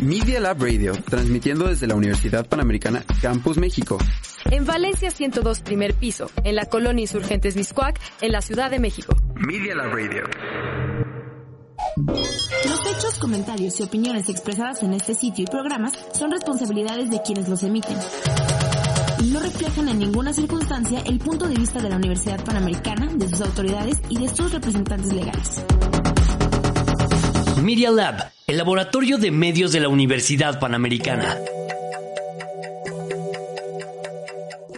Media Lab Radio, transmitiendo desde la Universidad Panamericana Campus México. En Valencia 102 primer piso, en la colonia Insurgentes Miscuac, en la Ciudad de México. Media Lab Radio. Los hechos, comentarios y opiniones expresadas en este sitio y programas son responsabilidades de quienes los emiten. Y no reflejan en ninguna circunstancia el punto de vista de la Universidad Panamericana, de sus autoridades y de sus representantes legales. Media Lab, el laboratorio de medios de la Universidad Panamericana.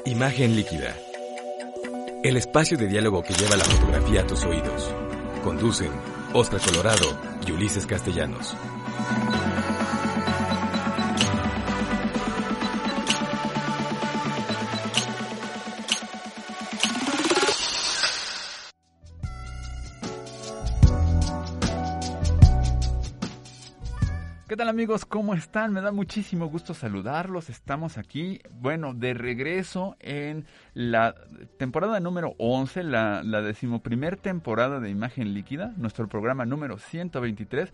Imagen líquida. El espacio de diálogo que lleva la fotografía a tus oídos. Conducen Oscar Colorado y Ulises Castellanos. Tal amigos? ¿Cómo están? Me da muchísimo gusto saludarlos. Estamos aquí, bueno, de regreso en la temporada número 11, la, la decimoprimer temporada de Imagen Líquida, nuestro programa número 123.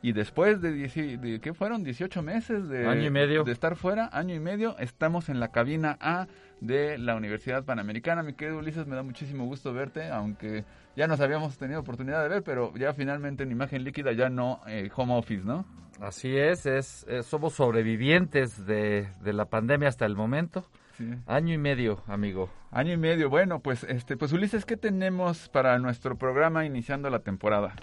Y después de, de ¿qué fueron? 18 meses de, año y medio. de estar fuera, año y medio, estamos en la cabina A de la Universidad Panamericana. Mi querido Ulises, me da muchísimo gusto verte, aunque ya nos habíamos tenido oportunidad de ver, pero ya finalmente en imagen líquida ya no eh, home office, ¿no? Así es, es, somos sobrevivientes de, de, la pandemia hasta el momento. Sí. Año y medio, amigo. Año y medio. Bueno, pues este, pues Ulises, ¿qué tenemos para nuestro programa iniciando la temporada?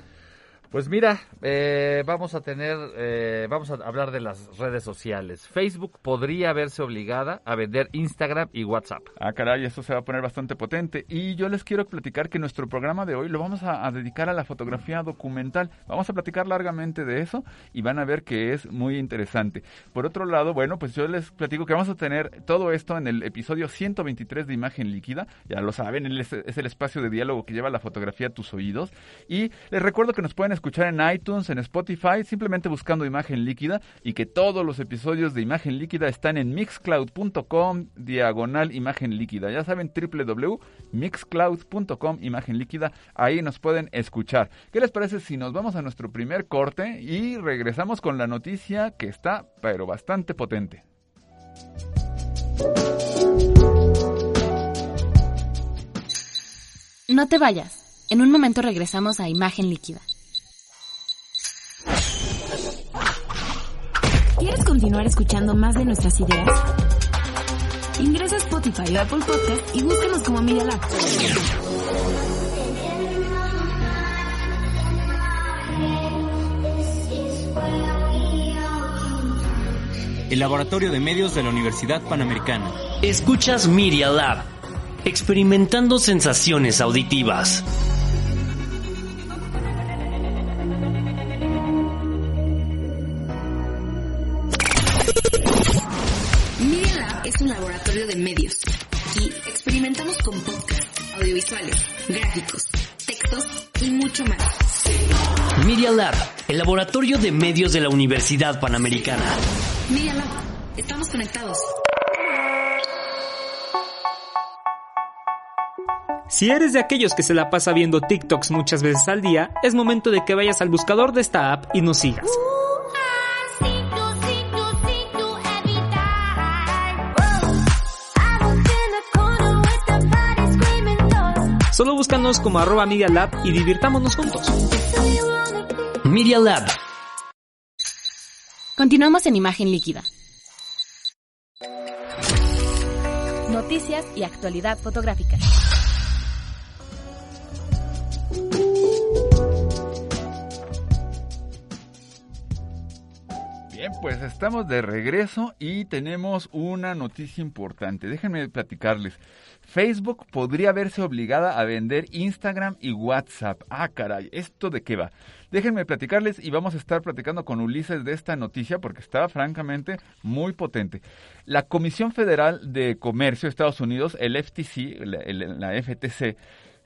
Pues mira, eh, vamos a tener, eh, vamos a hablar de las redes sociales. Facebook podría verse obligada a vender Instagram y WhatsApp. Ah, caray, eso se va a poner bastante potente. Y yo les quiero platicar que nuestro programa de hoy lo vamos a, a, dedicar a la fotografía documental. Vamos a platicar largamente de eso y van a ver que es muy interesante. Por otro lado, bueno, pues yo les platico que vamos a tener todo esto en el episodio 123 de Imagen Líquida. Ya lo saben, es el espacio de diálogo que lleva la fotografía a tus oídos. Y les recuerdo que nos pueden escuchar en iTunes, en Spotify, simplemente buscando Imagen Líquida y que todos los episodios de Imagen Líquida están en mixcloud.com diagonal Imagen Líquida. Ya saben, www.mixcloud.com Imagen Líquida, ahí nos pueden escuchar. ¿Qué les parece si nos vamos a nuestro primer corte y regresamos con la noticia que está, pero bastante potente? No te vayas. En un momento regresamos a Imagen Líquida. Continuar escuchando más de nuestras ideas? Ingresa a Spotify o Apple Podcast y búscanos como Media Lab. El laboratorio de medios de la Universidad Panamericana. Escuchas Media Lab, experimentando sensaciones auditivas. Medios. Aquí experimentamos con podcast, audiovisuales, gráficos, textos y mucho más. Media Lab, el laboratorio de medios de la Universidad Panamericana. Media Lab, estamos conectados. Si eres de aquellos que se la pasa viendo TikToks muchas veces al día, es momento de que vayas al buscador de esta app y nos sigas. Solo búscanos como arroba Media Lab y divirtámonos juntos. Media Lab. Continuamos en imagen líquida. Noticias y actualidad fotográfica. Pues estamos de regreso y tenemos una noticia importante. Déjenme platicarles. Facebook podría verse obligada a vender Instagram y WhatsApp. Ah, caray, ¿esto de qué va? Déjenme platicarles y vamos a estar platicando con Ulises de esta noticia porque está francamente muy potente. La Comisión Federal de Comercio de Estados Unidos, el FTC, la FTC,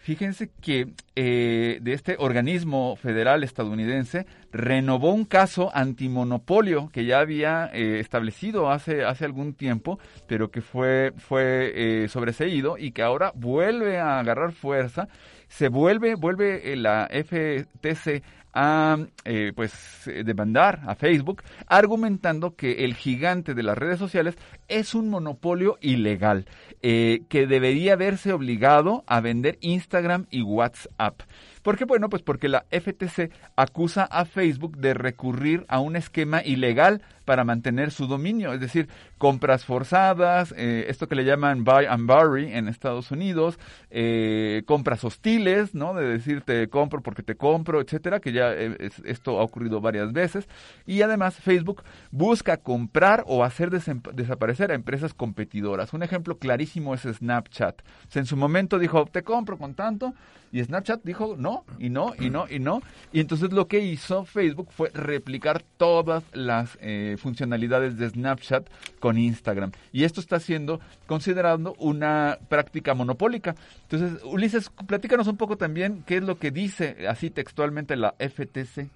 Fíjense que eh, de este organismo federal estadounidense renovó un caso antimonopolio que ya había eh, establecido hace, hace algún tiempo, pero que fue, fue eh, sobreseído y que ahora vuelve a agarrar fuerza. Se vuelve, vuelve la FTC a eh, pues demandar a Facebook argumentando que el gigante de las redes sociales es un monopolio ilegal eh, que debería verse obligado a vender Instagram y WhatsApp. ¿Por qué? Bueno, pues porque la FTC acusa a Facebook de recurrir a un esquema ilegal para mantener su dominio, es decir, compras forzadas, eh, esto que le llaman buy and bury en Estados Unidos, eh, compras hostiles, ¿no? De decir te compro porque te compro, etcétera, que ya eh, esto ha ocurrido varias veces. Y además Facebook busca comprar o hacer desaparecer a empresas competidoras. Un ejemplo clarísimo es Snapchat. en su momento dijo, te compro con tanto, y Snapchat dijo no, y no, y no, y no. Y entonces lo que hizo Facebook fue replicar todas las eh, funcionalidades de Snapchat con Instagram. Y esto está siendo considerado una práctica monopólica. Entonces, Ulises, platícanos un poco también qué es lo que dice así textualmente la FTC.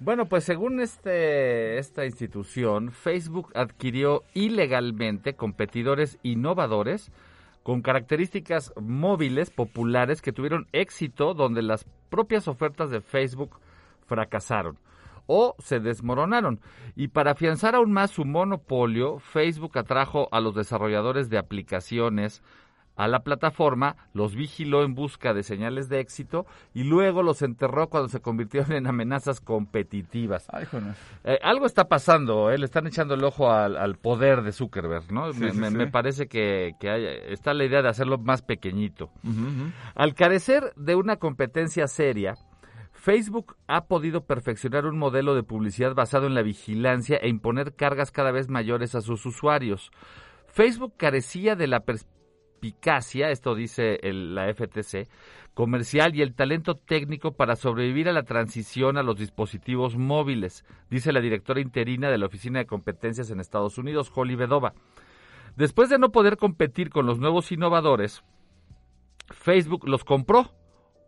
Bueno, pues según este, esta institución, Facebook adquirió ilegalmente competidores innovadores con características móviles populares que tuvieron éxito donde las propias ofertas de Facebook fracasaron o se desmoronaron. Y para afianzar aún más su monopolio, Facebook atrajo a los desarrolladores de aplicaciones a la plataforma, los vigiló en busca de señales de éxito y luego los enterró cuando se convirtieron en amenazas competitivas. Eh, algo está pasando, ¿eh? le están echando el ojo al, poder de Zuckerberg, ¿no? me, parece que, está la idea de hacerlo más pequeñito. Al carecer de una competencia seria, Facebook ha podido perfeccionar un modelo de publicidad basado en la vigilancia e imponer cargas cada vez mayores a sus usuarios. Facebook carecía de la perspicacia, esto dice la FTC, comercial y el talento técnico para sobrevivir a la transición a los dispositivos móviles, dice la directora interina de la Oficina de Competencias en Estados Unidos, Holly Bedova. Después de no poder competir con los nuevos innovadores, Facebook los compró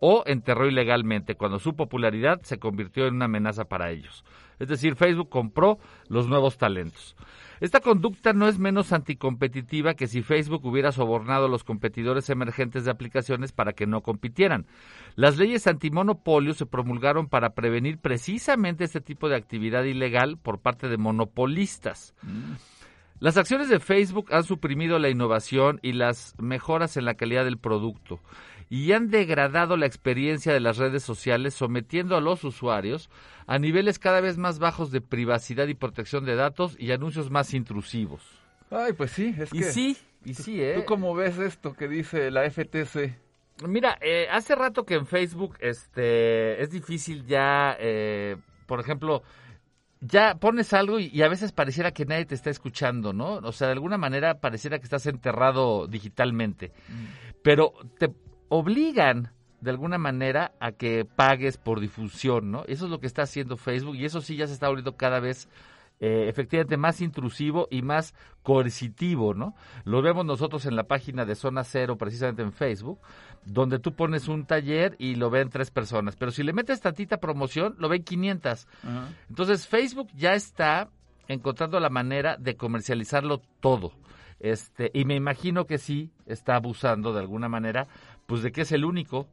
o enterró ilegalmente cuando su popularidad se convirtió en una amenaza para ellos. Es decir, Facebook compró los nuevos talentos. Esta conducta no es menos anticompetitiva que si Facebook hubiera sobornado a los competidores emergentes de aplicaciones para que no compitieran. Las leyes antimonopolio se promulgaron para prevenir precisamente este tipo de actividad ilegal por parte de monopolistas. Mm. Las acciones de Facebook han suprimido la innovación y las mejoras en la calidad del producto y han degradado la experiencia de las redes sociales sometiendo a los usuarios a niveles cada vez más bajos de privacidad y protección de datos y anuncios más intrusivos. Ay, pues sí, es y sí, y sí, ¿eh? ¿Tú cómo ves esto que dice la FTC? Mira, eh, hace rato que en Facebook este, es difícil ya, eh, por ejemplo, ya pones algo y, a veces pareciera que nadie te está escuchando, ¿no? O sea, de alguna manera pareciera que estás enterrado digitalmente. Mm. Pero te obligan de alguna manera a que pagues por difusión, ¿no? Eso es lo que está haciendo Facebook y eso sí ya se está volviendo cada vez eh, efectivamente más intrusivo y más coercitivo, ¿no? Lo vemos nosotros en la página de Zona Cero, precisamente en Facebook, donde tú pones un taller y lo ven tres personas, pero si le metes tantita promoción, lo ven 500. Entonces Facebook ya está encontrando la manera de comercializarlo todo. Este, y me imagino que sí está abusando de alguna manera pues de que es el único,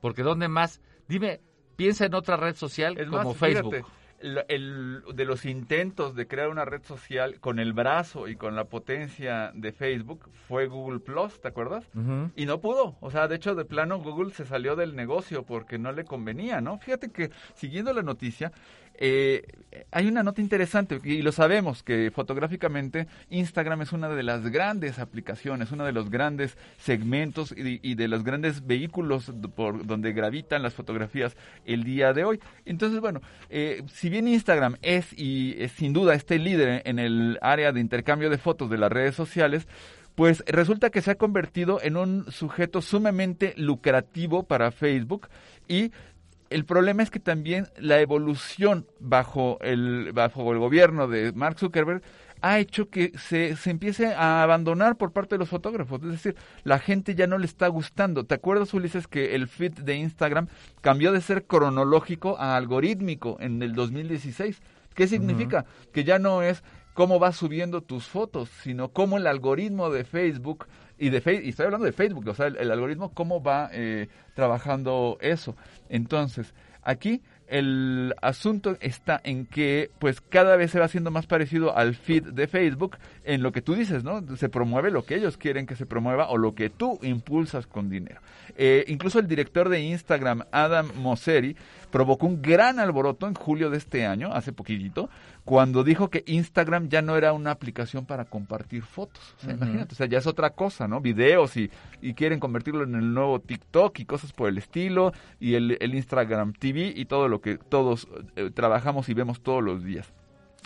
porque ¿dónde más? Dime, piensa en otra red social como Facebook. el, de los intentos de crear una red social con el brazo y con la potencia de Facebook fue Google Plus, ¿te acuerdas? Y no pudo. O sea, de hecho, de plano, Google se salió del negocio porque no le convenía, ¿no? Fíjate que siguiendo la noticia, eh, hay una nota interesante y lo sabemos que fotográficamente Instagram es una de las grandes aplicaciones, uno de los grandes segmentos y, de los grandes vehículos por donde gravitan las fotografías el día de hoy. Entonces, bueno, eh, si bien Instagram es y sin duda este líder en el área de intercambio de fotos de las redes sociales, pues resulta que se ha convertido en un sujeto sumamente lucrativo para Facebook y el problema es que también la evolución bajo el, bajo el gobierno de Mark Zuckerberg ha hecho que se, se empiece a abandonar por parte de los fotógrafos. Es decir, la gente ya no le está gustando. ¿Te acuerdas, Ulises, que el feed de Instagram cambió de ser cronológico a algorítmico en el 2016? ¿Qué significa? Que ya no es cómo vas subiendo tus fotos, sino cómo el algoritmo de Facebook y de y estoy hablando de Facebook, o sea, el, algoritmo, cómo va eh, trabajando eso. Entonces, aquí el asunto está en que pues cada vez se va haciendo más parecido al feed de Facebook en lo que tú dices, ¿no? Se promueve lo que ellos quieren que se promueva o lo que tú impulsas con dinero. Eh, incluso el director de Instagram, Adam Mosseri, provocó un gran alboroto en julio de este año, hace poquitito, cuando dijo que Instagram ya no era una aplicación para compartir fotos. O sea, imagínate, o sea, ya es otra cosa, ¿no? Videos y, y quieren convertirlo en el nuevo TikTok y cosas por el estilo, y el, el Instagram TV y todo lo que todos eh, trabajamos y vemos todos los días.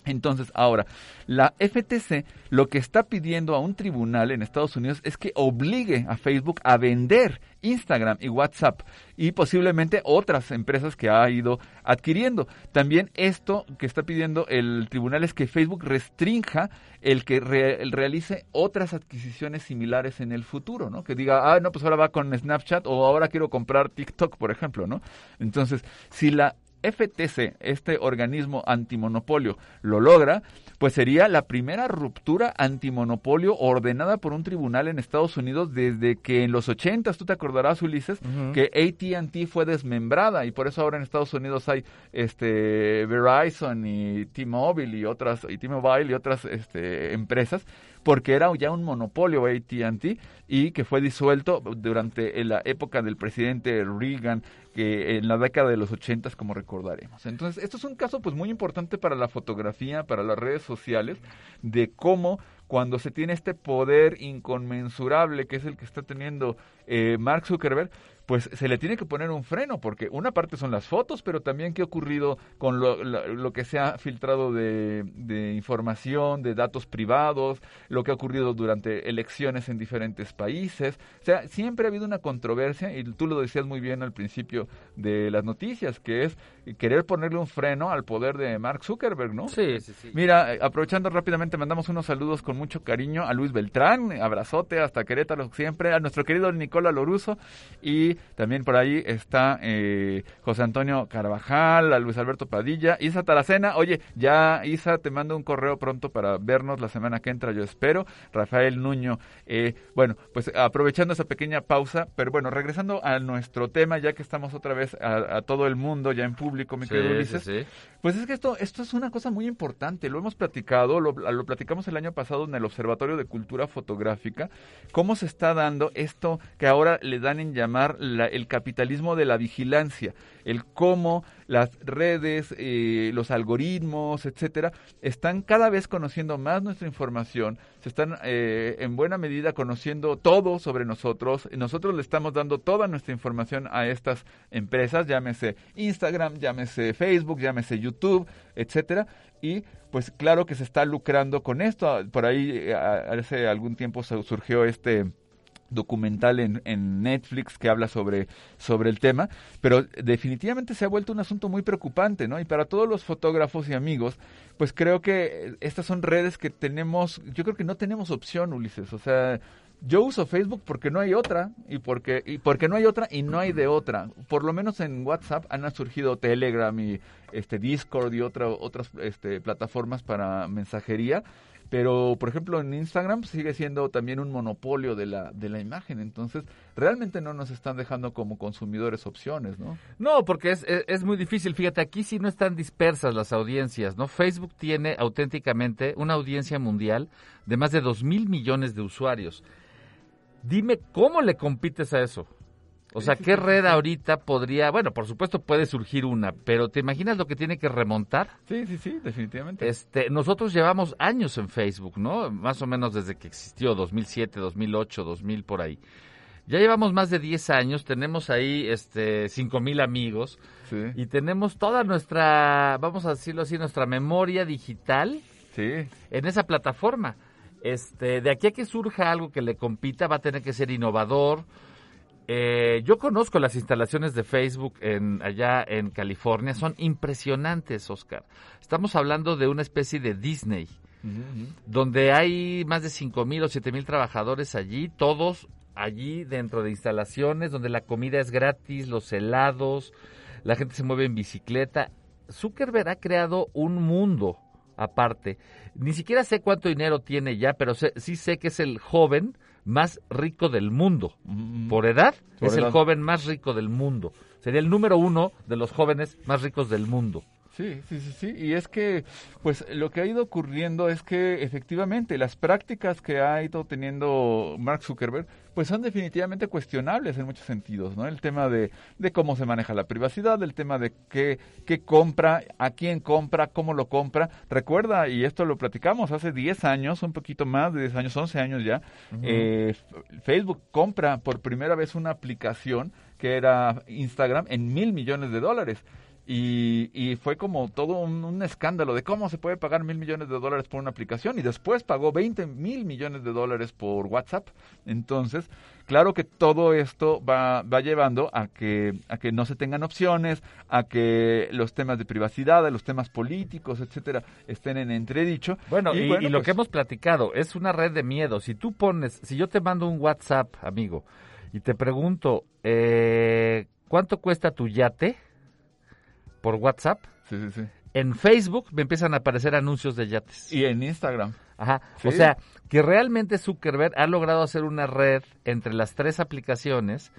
Entonces, ahora, la FTC lo que está pidiendo a un tribunal en Estados Unidos es que obligue a Facebook a vender Instagram y WhatsApp y posiblemente otras empresas que ha ido adquiriendo. También esto que está pidiendo el tribunal es que Facebook restrinja el que realice otras adquisiciones similares en el futuro, ¿no? Que diga, ah, no, pues ahora va con Snapchat o ahora quiero comprar TikTok, por ejemplo, ¿no? Entonces, si la FTC, este organismo antimonopolio, lo logra, pues sería la primera ruptura antimonopolio ordenada por un tribunal en Estados Unidos desde que en los 80, tú te acordarás, Ulises, que AT&T fue desmembrada y por eso ahora en Estados Unidos hay este Verizon y T-Mobile y otras y T-Mobile y otras este, empresas porque era ya un monopolio AT&T y que fue disuelto durante la época del presidente Reagan que en la década de los 80 como recordaremos. Entonces, esto es un caso pues muy importante para la fotografía, para las redes sociales de cómo cuando se tiene este poder inconmensurable que es el que está teniendo eh, Mark Zuckerberg, pues se le tiene que poner un freno, porque una parte son las fotos, pero también qué ha ocurrido con lo, que se ha filtrado de, información, de datos privados, lo que ha ocurrido durante elecciones en diferentes países. O sea, siempre ha habido una controversia, y tú lo decías muy bien al principio de las noticias, que es querer ponerle un freno al poder de Mark Zuckerberg, ¿no? Sí, sí, sí. Mira, aprovechando rápidamente, mandamos unos saludos con mucho cariño a Luis Beltrán, abrazote hasta Querétaro siempre, a nuestro querido Nicola Loruso y también por ahí está eh, José Antonio Carvajal, a Luis Alberto Padilla, Isa Taracena. Oye, ya Isa, te mando un correo pronto para vernos la semana que entra, yo espero. Rafael Nuño. Eh, bueno, pues aprovechando esa pequeña pausa, pero bueno, regresando a nuestro tema, ya que estamos otra vez a, todo el mundo, ya en público, mi querido Ulises. Pues es que esto, esto es una cosa muy importante, lo hemos platicado, lo, lo platicamos el año pasado en el Observatorio de Cultura Fotográfica, cómo se está dando esto que ahora le dan en llamar el capitalismo de la vigilancia, el cómo las redes, eh, los algoritmos, etcétera, están cada vez conociendo más nuestra información, se están eh, en buena medida conociendo todo sobre nosotros, nosotros le estamos dando toda nuestra información a estas empresas, llámese Instagram, llámese Facebook, llámese YouTube, etcétera, y pues claro que se está lucrando con esto. Por ahí eh, hace algún tiempo surgió este documental en, Netflix que habla sobre, sobre el tema, pero definitivamente se ha vuelto un asunto muy preocupante, ¿no? Y para todos los fotógrafos y amigos, pues creo que estas son redes que tenemos, yo creo que no tenemos opción, Ulises, o sea, yo uso Facebook porque no hay otra y porque y porque no hay otra y no hay de otra. Por lo menos en WhatsApp han surgido Telegram y este Discord y otra, otras este, plataformas para mensajería pero por ejemplo en Instagram sigue siendo también un monopolio de la, de la imagen, entonces realmente no nos están dejando como consumidores opciones, ¿no? No, porque es, es, muy difícil, fíjate, aquí sí no están dispersas las audiencias, ¿no? Facebook tiene auténticamente una audiencia mundial de más de 2 mil millones de usuarios. Dime cómo le compites a eso. O sea, ¿qué red ahorita podría, bueno, por supuesto puede surgir una, pero ¿te imaginas lo que tiene que remontar? Sí, sí, sí, definitivamente. Este, nosotros llevamos años en Facebook, ¿no? Más o menos desde que existió, 2007, 2008, 2000 por ahí. Ya llevamos más de 10 años, tenemos ahí este mil amigos sí. y tenemos toda nuestra, vamos a decirlo así, nuestra memoria digital sí. en esa plataforma. Este, de aquí a que surja algo que le compita va a tener que ser innovador, eh, yo conozco las instalaciones de Facebook en, allá en California, son impresionantes, Oscar. Estamos hablando de una especie de Disney, donde hay más de cinco mil o siete mil trabajadores allí, todos allí dentro de instalaciones, donde la comida es gratis, los helados, la gente se mueve en bicicleta. Zuckerberg ha creado un mundo aparte. Ni siquiera sé cuánto dinero tiene ya, pero sí sé que es el joven más rico del mundo. Por edad, es el joven más rico del mundo. Sería el número uno de los jóvenes más ricos del mundo. Sí, sí, sí, sí. Y es que, pues, lo que ha ido ocurriendo es que, efectivamente, las prácticas que ha ido teniendo Mark Zuckerberg, pues son definitivamente cuestionables en muchos sentidos, ¿no? El tema de, de cómo se maneja la privacidad, el tema de qué, qué compra, a quién compra, cómo lo compra. Recuerda, y esto lo platicamos hace 10 años, un poquito más de 10 años, 11 años ya, eh, Facebook compra por primera vez una aplicación que era Instagram en mil millones de dólares. Y, y, fue como todo un, un, escándalo de cómo se puede pagar mil millones de dólares por una aplicación y después pagó 20 mil millones de dólares por WhatsApp. Entonces, claro que todo esto va, va llevando a que, a que no se tengan opciones, a que los temas de privacidad, los temas políticos, etcétera, estén en entredicho. Bueno, y, y, y lo pues, que hemos platicado es una red de miedo. Si tú pones, si yo te mando un WhatsApp, amigo, y te pregunto, eh, ¿cuánto cuesta tu yate? Por WhatsApp. Sí, sí, sí. En Facebook me empiezan a aparecer anuncios de yates. Y en Instagram. Ajá. Sí. O sea, que realmente Zuckerberg ha logrado hacer una red entre las tres aplicaciones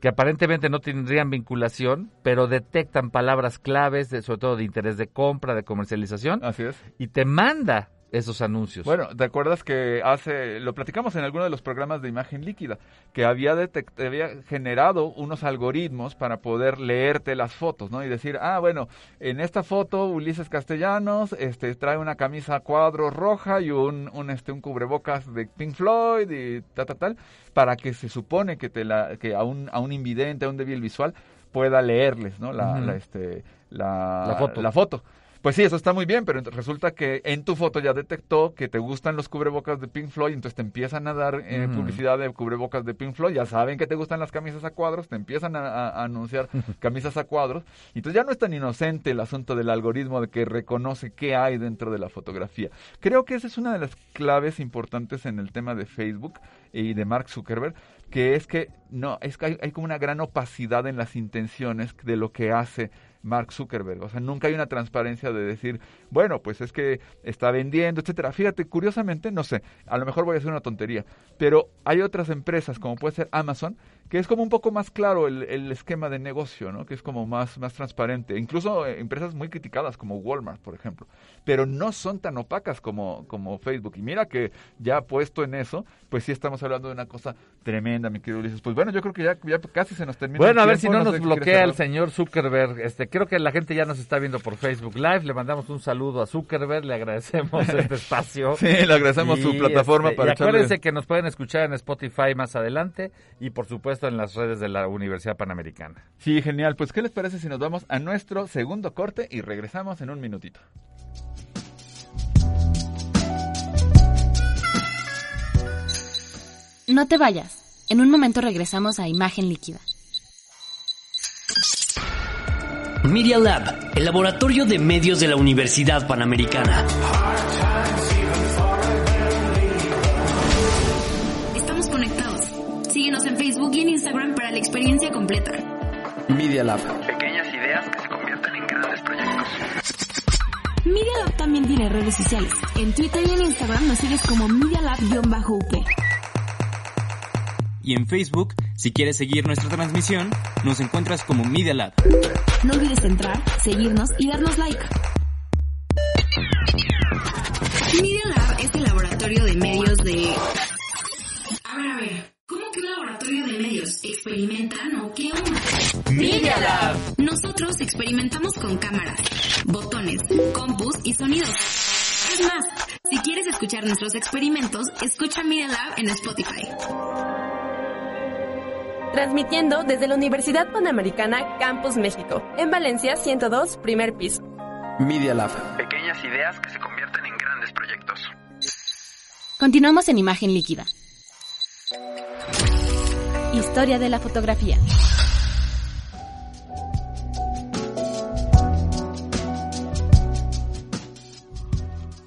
que aparentemente no tendrían vinculación, pero detectan palabras claves, de, sobre todo de interés de compra, de comercialización. Así es. Y te manda esos anuncios. Bueno, ¿te acuerdas que hace, lo platicamos en alguno de los programas de imagen líquida, que había, detect, había generado unos algoritmos para poder leerte las fotos, ¿no? Y decir, ah, bueno, en esta foto Ulises Castellanos este, trae una camisa cuadro roja y un, un, este, un cubrebocas de Pink Floyd y tal, tal, tal, para que se supone que, te la, que a, un, a un invidente, a un débil visual, pueda leerles, ¿no? La, uh -huh. la, este, la, la foto. La foto. Pues sí, eso está muy bien, pero resulta que en tu foto ya detectó que te gustan los cubrebocas de Pink Floyd, entonces te empiezan a dar eh, mm. publicidad de cubrebocas de Pink Floyd, ya saben que te gustan las camisas a cuadros, te empiezan a, a, a anunciar camisas a cuadros, y entonces ya no es tan inocente el asunto del algoritmo de que reconoce qué hay dentro de la fotografía. Creo que esa es una de las claves importantes en el tema de Facebook y de Mark Zuckerberg, que es que no, es que hay, hay como una gran opacidad en las intenciones de lo que hace Mark Zuckerberg. O sea, nunca hay una transparencia de decir, bueno, pues es que está vendiendo, etcétera. Fíjate, curiosamente, no sé, a lo mejor voy a hacer una tontería, pero hay otras empresas, como puede ser Amazon, que es como un poco más claro el, el esquema de negocio, ¿no? Que es como más, más transparente. Incluso eh, empresas muy criticadas como Walmart, por ejemplo. Pero no son tan opacas como, como Facebook. Y mira que ya puesto en eso, pues sí estamos hablando de una cosa tremenda, mi querido Ulises. Pues bueno, yo creo que ya, ya casi se nos termina. Bueno, a ver si no, no nos bloquea el señor Zuckerberg. Este, creo que la gente ya nos está viendo por Facebook Live. Le mandamos un saludo a Zuckerberg, le agradecemos este espacio. sí, le agradecemos y, su plataforma este, para y acuérdense que nos pueden escuchar en Spotify más adelante y por supuesto en las redes de la Universidad Panamericana. Sí, genial. Pues, ¿qué les parece si nos vamos a nuestro segundo corte y regresamos en un minutito? No te vayas. En un momento regresamos a Imagen Líquida. Media Lab, el laboratorio de medios de la Universidad Panamericana. En Instagram para la experiencia completa. Media Lab. Pequeñas ideas que se convierten en grandes proyectos. Media Lab también tiene redes sociales. En Twitter y en Instagram nos sigues como Media Lab-UP. Y en Facebook, si quieres seguir nuestra transmisión, nos encuentras como Media Lab. No olvides entrar, seguirnos y darnos like. Media Lab es el laboratorio de medios de... medios? ¿Experimentan o qué onda? Media Lab. Nosotros experimentamos con cámaras, botones, compus y sonidos. Es más, si quieres escuchar nuestros experimentos, escucha Media Lab en Spotify. Transmitiendo desde la Universidad Panamericana Campus México, en Valencia 102, primer piso. Media Lab. Pequeñas ideas que se convierten en grandes proyectos. Continuamos en imagen líquida. Historia de la fotografía.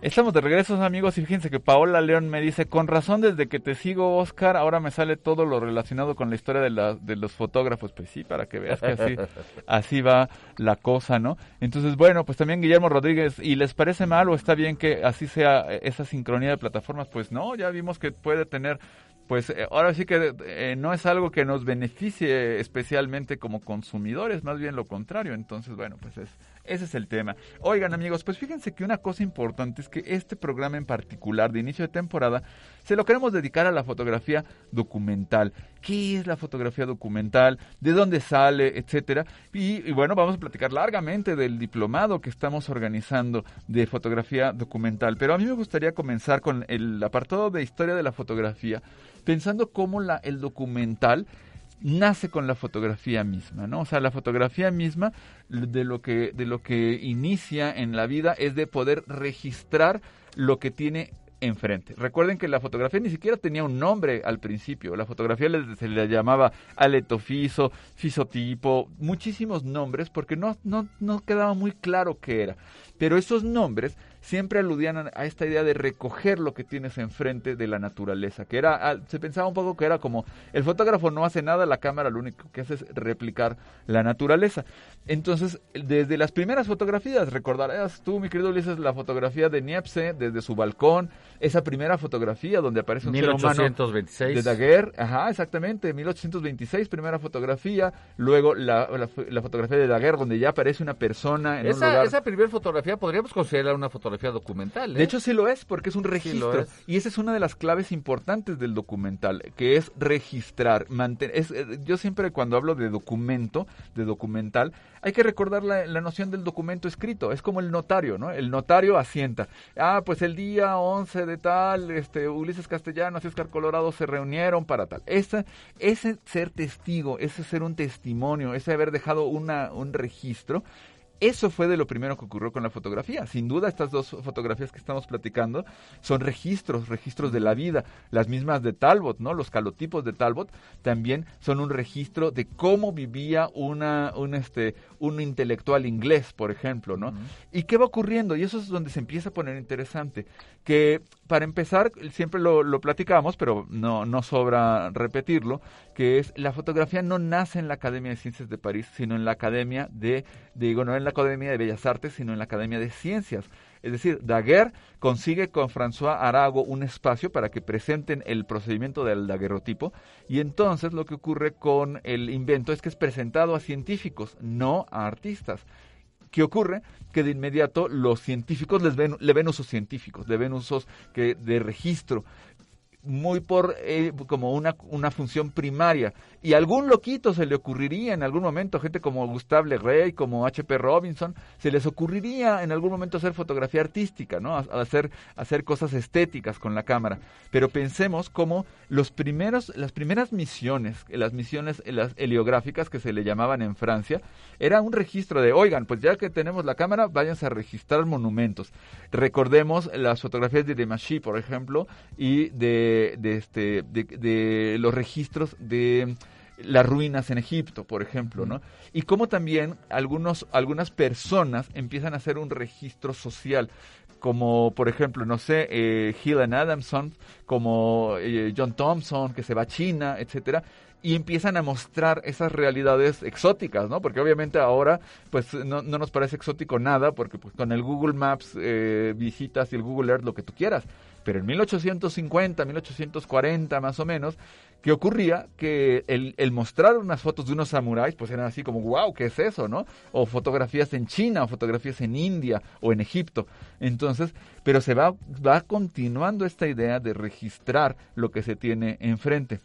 Estamos de regreso, amigos, y fíjense que Paola León me dice, con razón desde que te sigo, Oscar, ahora me sale todo lo relacionado con la historia de, la, de los fotógrafos. Pues sí, para que veas que así, así va la cosa, ¿no? Entonces, bueno, pues también Guillermo Rodríguez, ¿y les parece mal o está bien que así sea esa sincronía de plataformas? Pues no, ya vimos que puede tener pues eh, ahora sí que eh, no es algo que nos beneficie especialmente como consumidores, más bien lo contrario. Entonces, bueno, pues es, ese es el tema. Oigan amigos, pues fíjense que una cosa importante es que este programa en particular de inicio de temporada se lo queremos dedicar a la fotografía documental. ¿Qué es la fotografía documental? ¿De dónde sale? Etcétera. Y, y bueno, vamos a platicar largamente del diplomado que estamos organizando de fotografía documental. Pero a mí me gustaría comenzar con el apartado de historia de la fotografía, pensando cómo la, el documental nace con la fotografía misma, ¿no? O sea, la fotografía misma de lo que de lo que inicia en la vida es de poder registrar lo que tiene enfrente. Recuerden que la fotografía ni siquiera tenía un nombre al principio. La fotografía se le llamaba aletofiso, fisotipo, muchísimos nombres porque no, no, no quedaba muy claro qué era. Pero esos nombres siempre aludían a, esta idea de recoger lo que tienes enfrente de la naturaleza, que era, se pensaba un poco que era como, el fotógrafo no hace nada, la cámara lo único que hace es replicar la naturaleza. Entonces, desde las primeras fotografías, recordarás tú, mi querido Ulises, la fotografía de Niepce desde su balcón, esa primera fotografía donde aparece un 1826. ser humano de Daguerre, ajá, exactamente, 1826, primera fotografía, luego la, la, fotografía de Daguerre donde ya aparece una persona en esa, un lugar. Esa primera fotografía podríamos considerarla una fotografía documental. De ¿eh? hecho, sí lo es, porque es un registro. Y esa es una de las claves importantes del documental, que es registrar. Mantener, es, eh, yo siempre cuando hablo de documento, de documental, hay que recordar la, la, noción del documento escrito. Es como el notario, ¿no? El notario asienta. Ah, pues el día 11 de tal, este, Ulises Castellanos y Oscar Colorado se reunieron para tal. Ese, ese ser testigo, ese ser un testimonio, ese haber dejado una, un registro, eso fue de lo primero que ocurrió con la fotografía. Sin duda, estas dos fotografías que estamos platicando son registros, registros de la vida. Las mismas de Talbot, ¿no? Los calotipos de Talbot también son un registro de cómo vivía una, un, este, un intelectual inglés, por ejemplo, ¿no? ¿Y qué va ocurriendo? Y eso es donde se empieza a poner interesante. Que, para empezar, siempre lo, lo platicamos, pero no, no sobra repetirlo, que es la fotografía no nace en la Academia de Ciencias de París, sino en la Academia de, digo, no en la Academia de Bellas Artes, sino en la Academia de Ciencias. Es decir, Daguerre consigue con François Arago un espacio para que presenten el procedimiento del daguerrotipo y entonces lo que ocurre con el invento es que es presentado a científicos, no a artistas. ¿Qué ocurre? Que de inmediato los científicos les ven, le ven usos científicos, le ven usos que, de registro muy por eh, como una, una función primaria. Y algún loquito se le ocurriría en algún momento, gente como Gustave Le Rey, como H.P. Robinson, se les ocurriría en algún momento hacer fotografía artística, ¿no? hacer, hacer cosas estéticas con la cámara. Pero pensemos como los primeros, las primeras misiones, las misiones las heliográficas que se le llamaban en Francia, era un registro de, oigan, pues ya que tenemos la cámara, váyanse a registrar monumentos. Recordemos las fotografías de Demachy, por ejemplo, y de, de, este, de, los registros de las ruinas en Egipto, por ejemplo, ¿no? Y cómo también algunos, algunas personas empiezan a hacer un registro social, como por ejemplo, no sé, eh, Adamson, como eh, John Thompson, que se va a China, etcétera, y empiezan a mostrar esas realidades exóticas, ¿no? Porque obviamente ahora, pues no, no nos parece exótico nada, porque pues, con el Google Maps eh, visitas y el Google Earth lo que tú quieras. Pero en 1850, 1840 más o menos, ¿qué ocurría? Que el, el, mostrar unas fotos de unos samuráis, pues eran así como, wow, ¿qué es eso, no? O fotografías en China, o fotografías en India, o en Egipto. Entonces, pero se va, va continuando esta idea de registrar lo que se tiene enfrente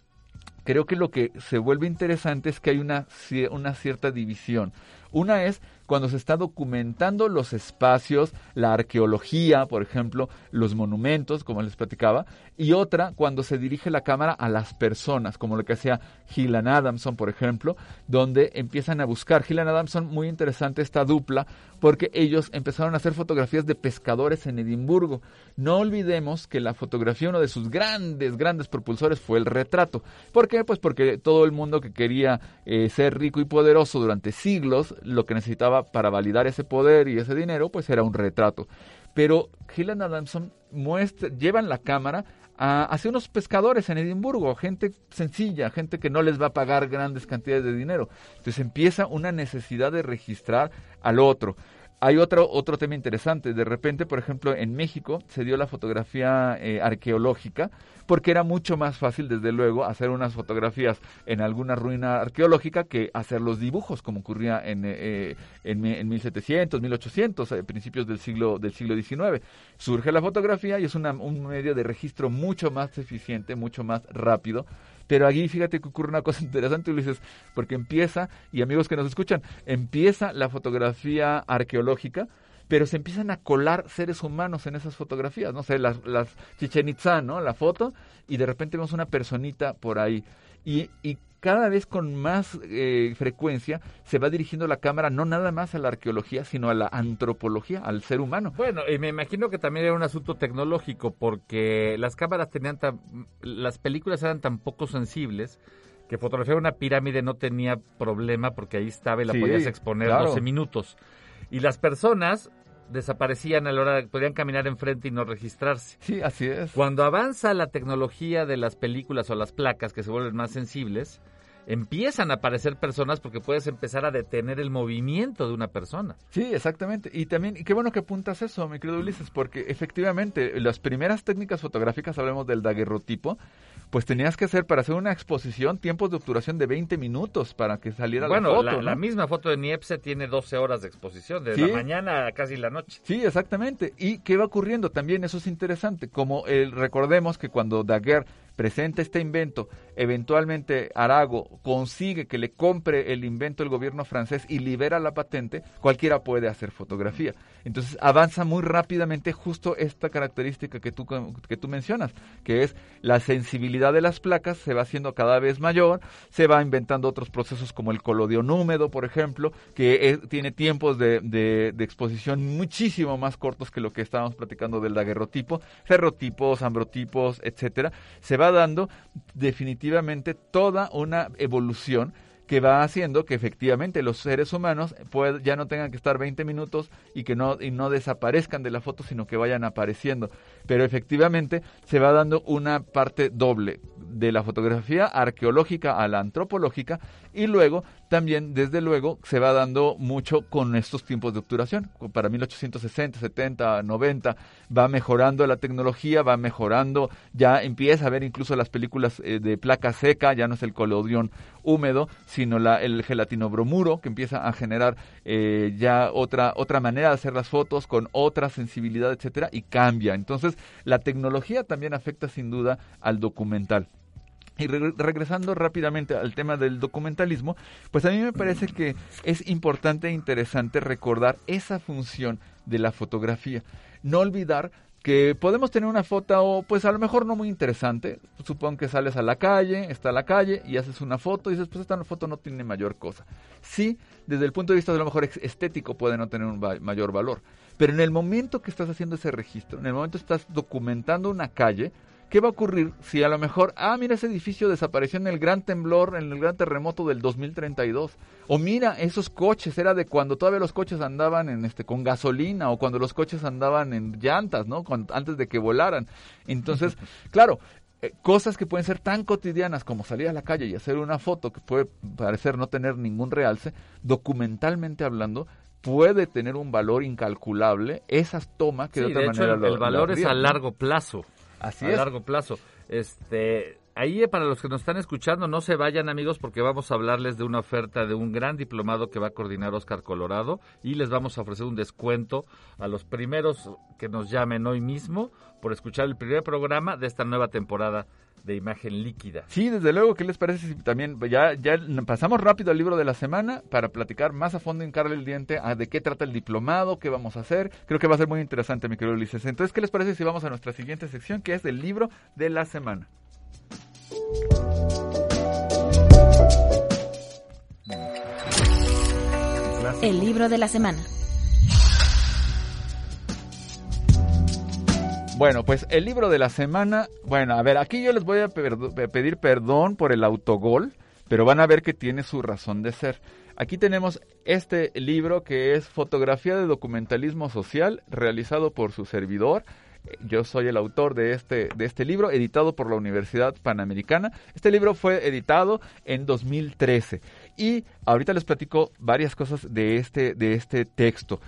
creo que lo que se vuelve interesante es que hay una, una cierta división. Una es cuando se está documentando los espacios, la arqueología, por ejemplo, los monumentos, como les platicaba, y otra cuando se dirige la cámara a las personas, como lo que hacía Gillian Adamson, por ejemplo, donde empiezan a buscar. Gillian Adamson, muy interesante esta dupla, porque ellos empezaron a hacer fotografías de pescadores en Edimburgo. No olvidemos que la fotografía, uno de sus grandes, grandes propulsores fue el retrato. ¿Por qué? Pues porque todo el mundo que quería eh, ser rico y poderoso durante siglos, lo que necesitaba para validar ese poder y ese dinero, pues era un retrato. Pero Gillian Adamson muestra, llevan la cámara a, hacia unos pescadores en Edimburgo, gente sencilla, gente que no les va a pagar grandes cantidades de dinero. Entonces empieza una necesidad de registrar al otro. Hay otro, otro tema interesante. De repente, por ejemplo, en México se dio la fotografía eh, arqueológica porque era mucho más fácil, desde luego, hacer unas fotografías en alguna ruina arqueológica que hacer los dibujos, como ocurría en, eh, en, en 1700, 1800, eh, principios del siglo, del siglo XIX. Surge la fotografía y es una, un medio de registro mucho más eficiente, mucho más rápido pero aquí fíjate que ocurre una cosa interesante, Ulises, porque empieza, y amigos que nos escuchan, empieza la fotografía arqueológica, pero se empiezan a colar seres humanos en esas fotografías, no sé, las, las ¿no? La foto, y de repente vemos una personita por ahí. Y, y cada vez con más eh, frecuencia se va dirigiendo la cámara no nada más a la arqueología, sino a la antropología, al ser humano. Bueno, y me imagino que también era un asunto tecnológico porque las cámaras tenían tan, las películas eran tan poco sensibles que fotografiar una pirámide no tenía problema porque ahí estaba y la Sí, podías exponer claro. 12 minutos. Y las personas desaparecían a la hora, podían caminar enfrente y no registrarse. Sí, así es. Cuando avanza la tecnología de las películas o las placas que se vuelven más sensibles, empiezan a aparecer personas porque puedes empezar a detener el movimiento de una persona. Sí, exactamente. Y también, y qué bueno que apuntas eso, mi querido Ulises, porque efectivamente las primeras técnicas fotográficas, hablemos del daguerrotipo, pues tenías que hacer para hacer una exposición tiempos de obturación de 20 minutos para que saliera bueno, la foto. la, ¿no? la misma foto de Niepce tiene 12 horas de exposición, de Sí. la mañana a casi la noche. Sí, exactamente. ¿Y qué va ocurriendo? También eso es interesante. Como el, recordemos que cuando Daguerre presenta este invento, eventualmente Arago consigue que le compre el invento el gobierno francés y libera la patente, cualquiera puede hacer fotografía. Entonces avanza muy rápidamente justo esta característica que tú, que tú mencionas, que es la sensibilidad de las placas se va haciendo cada vez mayor, se va inventando otros procesos como el colodión húmedo, por ejemplo, que es- tiene tiempos de, de- de exposición muchísimo más cortos que lo que estábamos platicando del daguerrotipo, ferrotipos, ambrotipos, etcétera. Se va dando definitivamente toda una evolución que va haciendo que efectivamente los seres humanos pued- ya no tengan que estar 20 minutos y que no, y no desaparezcan de la foto, sino que vayan apareciendo. Pero efectivamente se va dando una parte doble de la fotografía arqueológica a la antropológica y luego también, desde luego, se va dando mucho con estos tiempos de obturación. Para 1860, 70, 90 va mejorando la tecnología, va mejorando, ya empieza a ver incluso las películas eh, de placa seca, ya no es el colodión húmedo, sino la, el gelatino bromuro que empieza a generar eh, ya otra, otra manera de hacer las fotos con otra sensibilidad, etcétera, y cambia. Entonces, la tecnología también afecta sin duda al documental. Y re- regresando rápidamente al tema del documentalismo, pues a mí me parece que es importante e interesante recordar esa función de la fotografía. No olvidar que podemos tener una foto, pues a lo mejor no muy interesante. Supongo que sales a la calle, está la calle y haces una foto y dices, pues esta foto no tiene mayor cosa. Sí, desde el punto de vista de lo mejor estético puede no tener un mayor valor. Pero en el momento que estás haciendo ese registro, en el momento que estás documentando una calle, ¿Qué va a ocurrir si a lo mejor, ah, mira, ese edificio desapareció en el gran temblor, en el gran terremoto del 2032? O mira, esos coches, era de cuando todavía los coches andaban en este con gasolina o cuando los coches andaban en llantas, ¿no? Antes de que volaran. Entonces, claro, eh, cosas que pueden ser tan cotidianas como salir a la calle y hacer una foto que puede parecer no tener ningún realce, documentalmente hablando, puede tener un valor incalculable esas tomas que Sí, de otra de hecho, manera el, lo- el valor lo es a largo plazo. Así a es. largo plazo. Este, ahí eh, para los que nos están escuchando, no se vayan amigos porque vamos a hablarles de una oferta de un gran diplomado que va a coordinar Oscar Colorado y les vamos a ofrecer un descuento a los primeros que nos llamen hoy mismo por escuchar el primer programa de esta nueva temporada de imagen líquida. Sí, desde luego, ¿qué les parece si también ya, ya pasamos rápido al libro de la semana para platicar más a fondo, hincarle el diente a de qué trata el diplomado, qué vamos a hacer? Creo que va a ser muy interesante, mi querido Ulises. Entonces, ¿qué les parece si vamos a nuestra siguiente sección, que es el libro de la semana? El libro de la semana. Bueno, pues el libro de la semana, bueno, a ver, aquí yo les voy a pedir perdón por el autogol, pero van a ver que tiene su razón de ser. Aquí tenemos este libro que es Fotografía de Documentalismo Social, realizado por su servidor. Yo soy el autor de este, de este libro, editado por la Universidad Panamericana. Este libro fue editado en 2013 y ahorita les platico varias cosas de este, de este texto.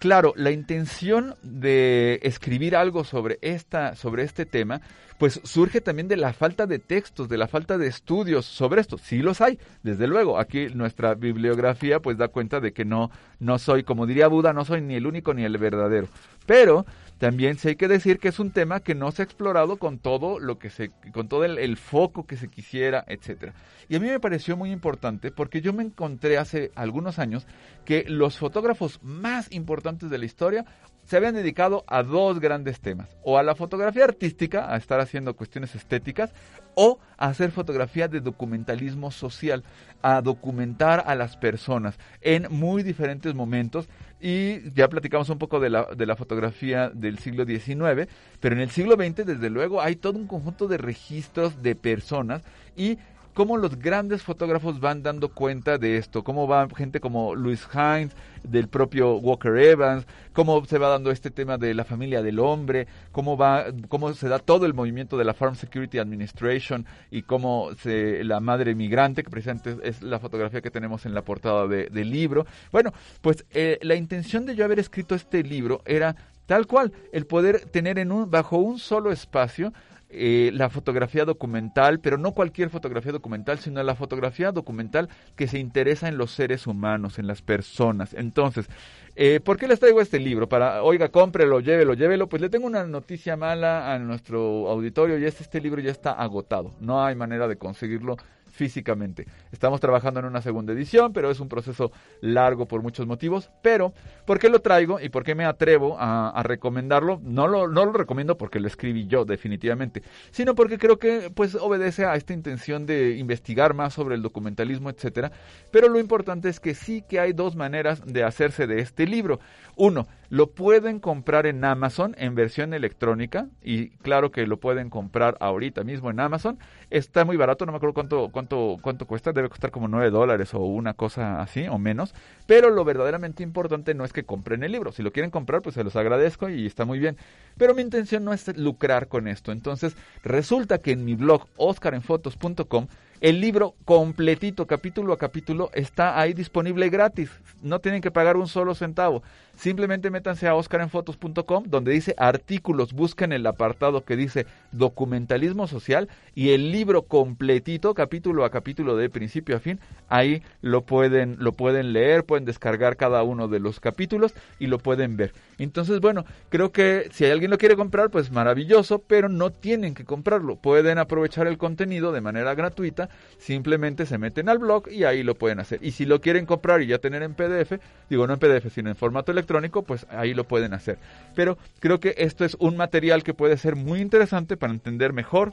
Claro, la intención de escribir algo sobre esta, sobre este tema, pues surge también de la falta de textos, de la falta de estudios sobre esto. Sí los hay, desde luego. Aquí nuestra bibliografía pues da cuenta de que no, no soy, como diría Buda, no soy ni el único ni el verdadero. Pero también sí hay que decir que es un tema que no se ha explorado con todo lo que se, con todo el, el foco que se quisiera, etcétera. Y a mí me pareció muy importante porque yo me encontré hace algunos años que los fotógrafos más importantes de la historia se habían dedicado a dos grandes temas, o a la fotografía artística, a estar haciendo cuestiones estéticas, o a hacer fotografía de documentalismo social, a documentar a las personas en muy diferentes momentos. Y ya platicamos un poco de la, de la fotografía del siglo XIX, pero en el siglo XX, desde luego, hay todo un conjunto de registros de personas y cómo los grandes fotógrafos van dando cuenta de esto, cómo va gente como Louis Hines, del propio Walker Evans, cómo se va dando este tema de la familia del hombre, cómo va, cómo se da todo el movimiento de la Farm Security Administration y cómo se, la madre migrante, que precisamente es la fotografía que tenemos en la portada del libro. Bueno, pues eh, la intención de yo haber escrito este libro era tal cual, el poder tener en un, bajo un solo espacio eh, la fotografía documental, pero no cualquier fotografía documental, sino la fotografía documental que se interesa en los seres humanos, en las personas. Entonces, eh, ¿por qué les traigo este libro? Para, oiga, cómprelo, llévelo, llévelo. Pues le tengo una noticia mala a nuestro auditorio y es que este libro ya está agotado. No hay manera de conseguirlo físicamente. Estamos trabajando en una segunda edición, pero es un proceso largo por muchos motivos. Pero, ¿por qué lo traigo y por qué me atrevo a, recomendarlo? No lo, no lo recomiendo porque lo escribí yo, definitivamente, sino porque creo que pues obedece a esta intención de investigar más sobre el documentalismo, etcétera. Pero lo importante es que sí que hay dos maneras de hacerse de este libro. Uno, lo pueden comprar en Amazon en versión electrónica y claro que lo pueden comprar ahorita mismo en Amazon. Está muy barato, no me acuerdo cuánto, cuánto, cuánto cuesta, debe costar como 9 dólares o una cosa así o menos. Pero lo verdaderamente importante no es que compren el libro. Si lo quieren comprar, pues se los agradezco y está muy bien. Pero mi intención no es lucrar con esto. Entonces resulta que en mi blog oscarenfotos.com el libro completito, capítulo a capítulo, está ahí disponible gratis. No tienen que pagar un solo centavo. Simplemente métanse a oscarenfotos.com donde dice artículos, busquen el apartado que dice documentalismo social y el libro completito, capítulo a capítulo de principio a fin, ahí lo pueden, lo pueden leer, pueden descargar cada uno de los capítulos y lo pueden ver. Entonces, bueno, creo que si alguien lo quiere comprar, pues maravilloso, pero no tienen que comprarlo. Pueden aprovechar el contenido de manera gratuita, simplemente se meten al blog y ahí lo pueden hacer. Y si lo quieren comprar y ya tener en PDF, digo no en PDF, sino en formato electrónico, pues ahí lo pueden hacer. Pero creo que esto es un material que puede ser muy interesante para entender mejor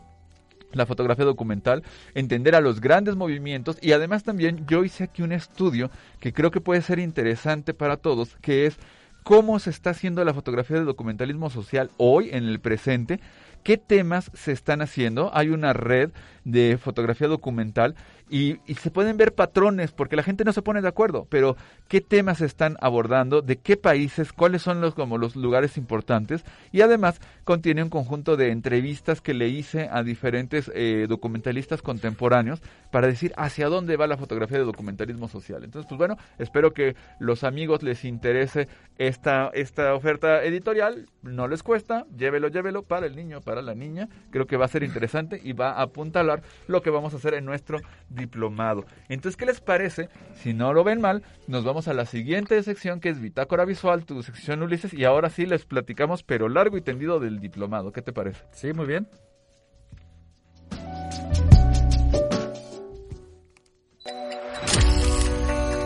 la fotografía documental, entender a los grandes movimientos y además también yo hice aquí un estudio que creo que puede ser interesante para todos, que es cómo se está haciendo la fotografía de documentalismo social hoy en el presente, qué temas se están haciendo. Hay una red de fotografía documental y, se pueden ver patrones porque la gente no se pone de acuerdo, pero qué temas están abordando, de qué países, cuáles son los como los lugares importantes y además contiene un conjunto de entrevistas que le hice a diferentes eh, documentalistas contemporáneos para decir hacia dónde va la fotografía de documentalismo social. Entonces, pues bueno, espero que los amigos les interese esta esta oferta editorial, no les cuesta, llévelo, llévelo para el niño, para la niña, creo que va a ser interesante y va a apuntalar lo que vamos a hacer en nuestro diplomado. Entonces, ¿qué les parece? Si no lo ven mal, nos vamos a la siguiente sección que es Bitácora Visual, tu sección Ulises, y ahora sí les platicamos, pero largo y tendido del diplomado. ¿Qué te parece? Sí, muy bien.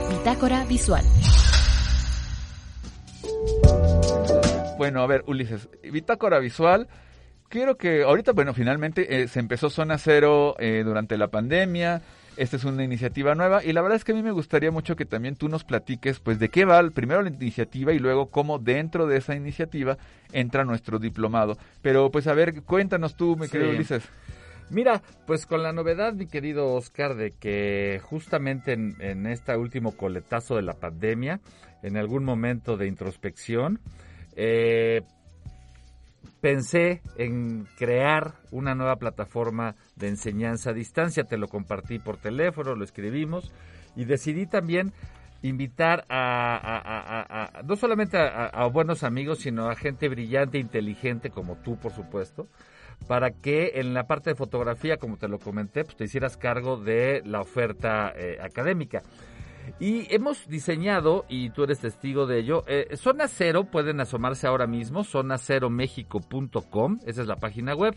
Bitácora Visual. Bueno, a ver, Ulises, Bitácora Visual quiero que ahorita, bueno, finalmente eh, se empezó Zona Cero eh, durante la pandemia. Esta es una iniciativa nueva y la verdad es que a mí me gustaría mucho que también tú nos platiques, pues, de qué va primero la iniciativa y luego cómo dentro de esa iniciativa entra nuestro diplomado. Pero, pues, a ver, cuéntanos tú, mi querido Ulises. Mira, pues con la novedad, mi querido Oscar, de que justamente en, en este último coletazo de la pandemia, en algún momento de introspección, eh, pensé en crear una nueva plataforma de enseñanza a distancia. Te lo compartí por teléfono, lo escribimos y decidí también invitar a, no solamente a buenos amigos, sino a gente brillante, inteligente como tú, por supuesto, para que en la parte de fotografía, como te lo comenté, pues te hicieras cargo de la oferta eh, académica. Y hemos diseñado, y tú eres testigo de ello, eh, Zona Cero, pueden asomarse ahora mismo, zonaceromexico.com, esa es la página web,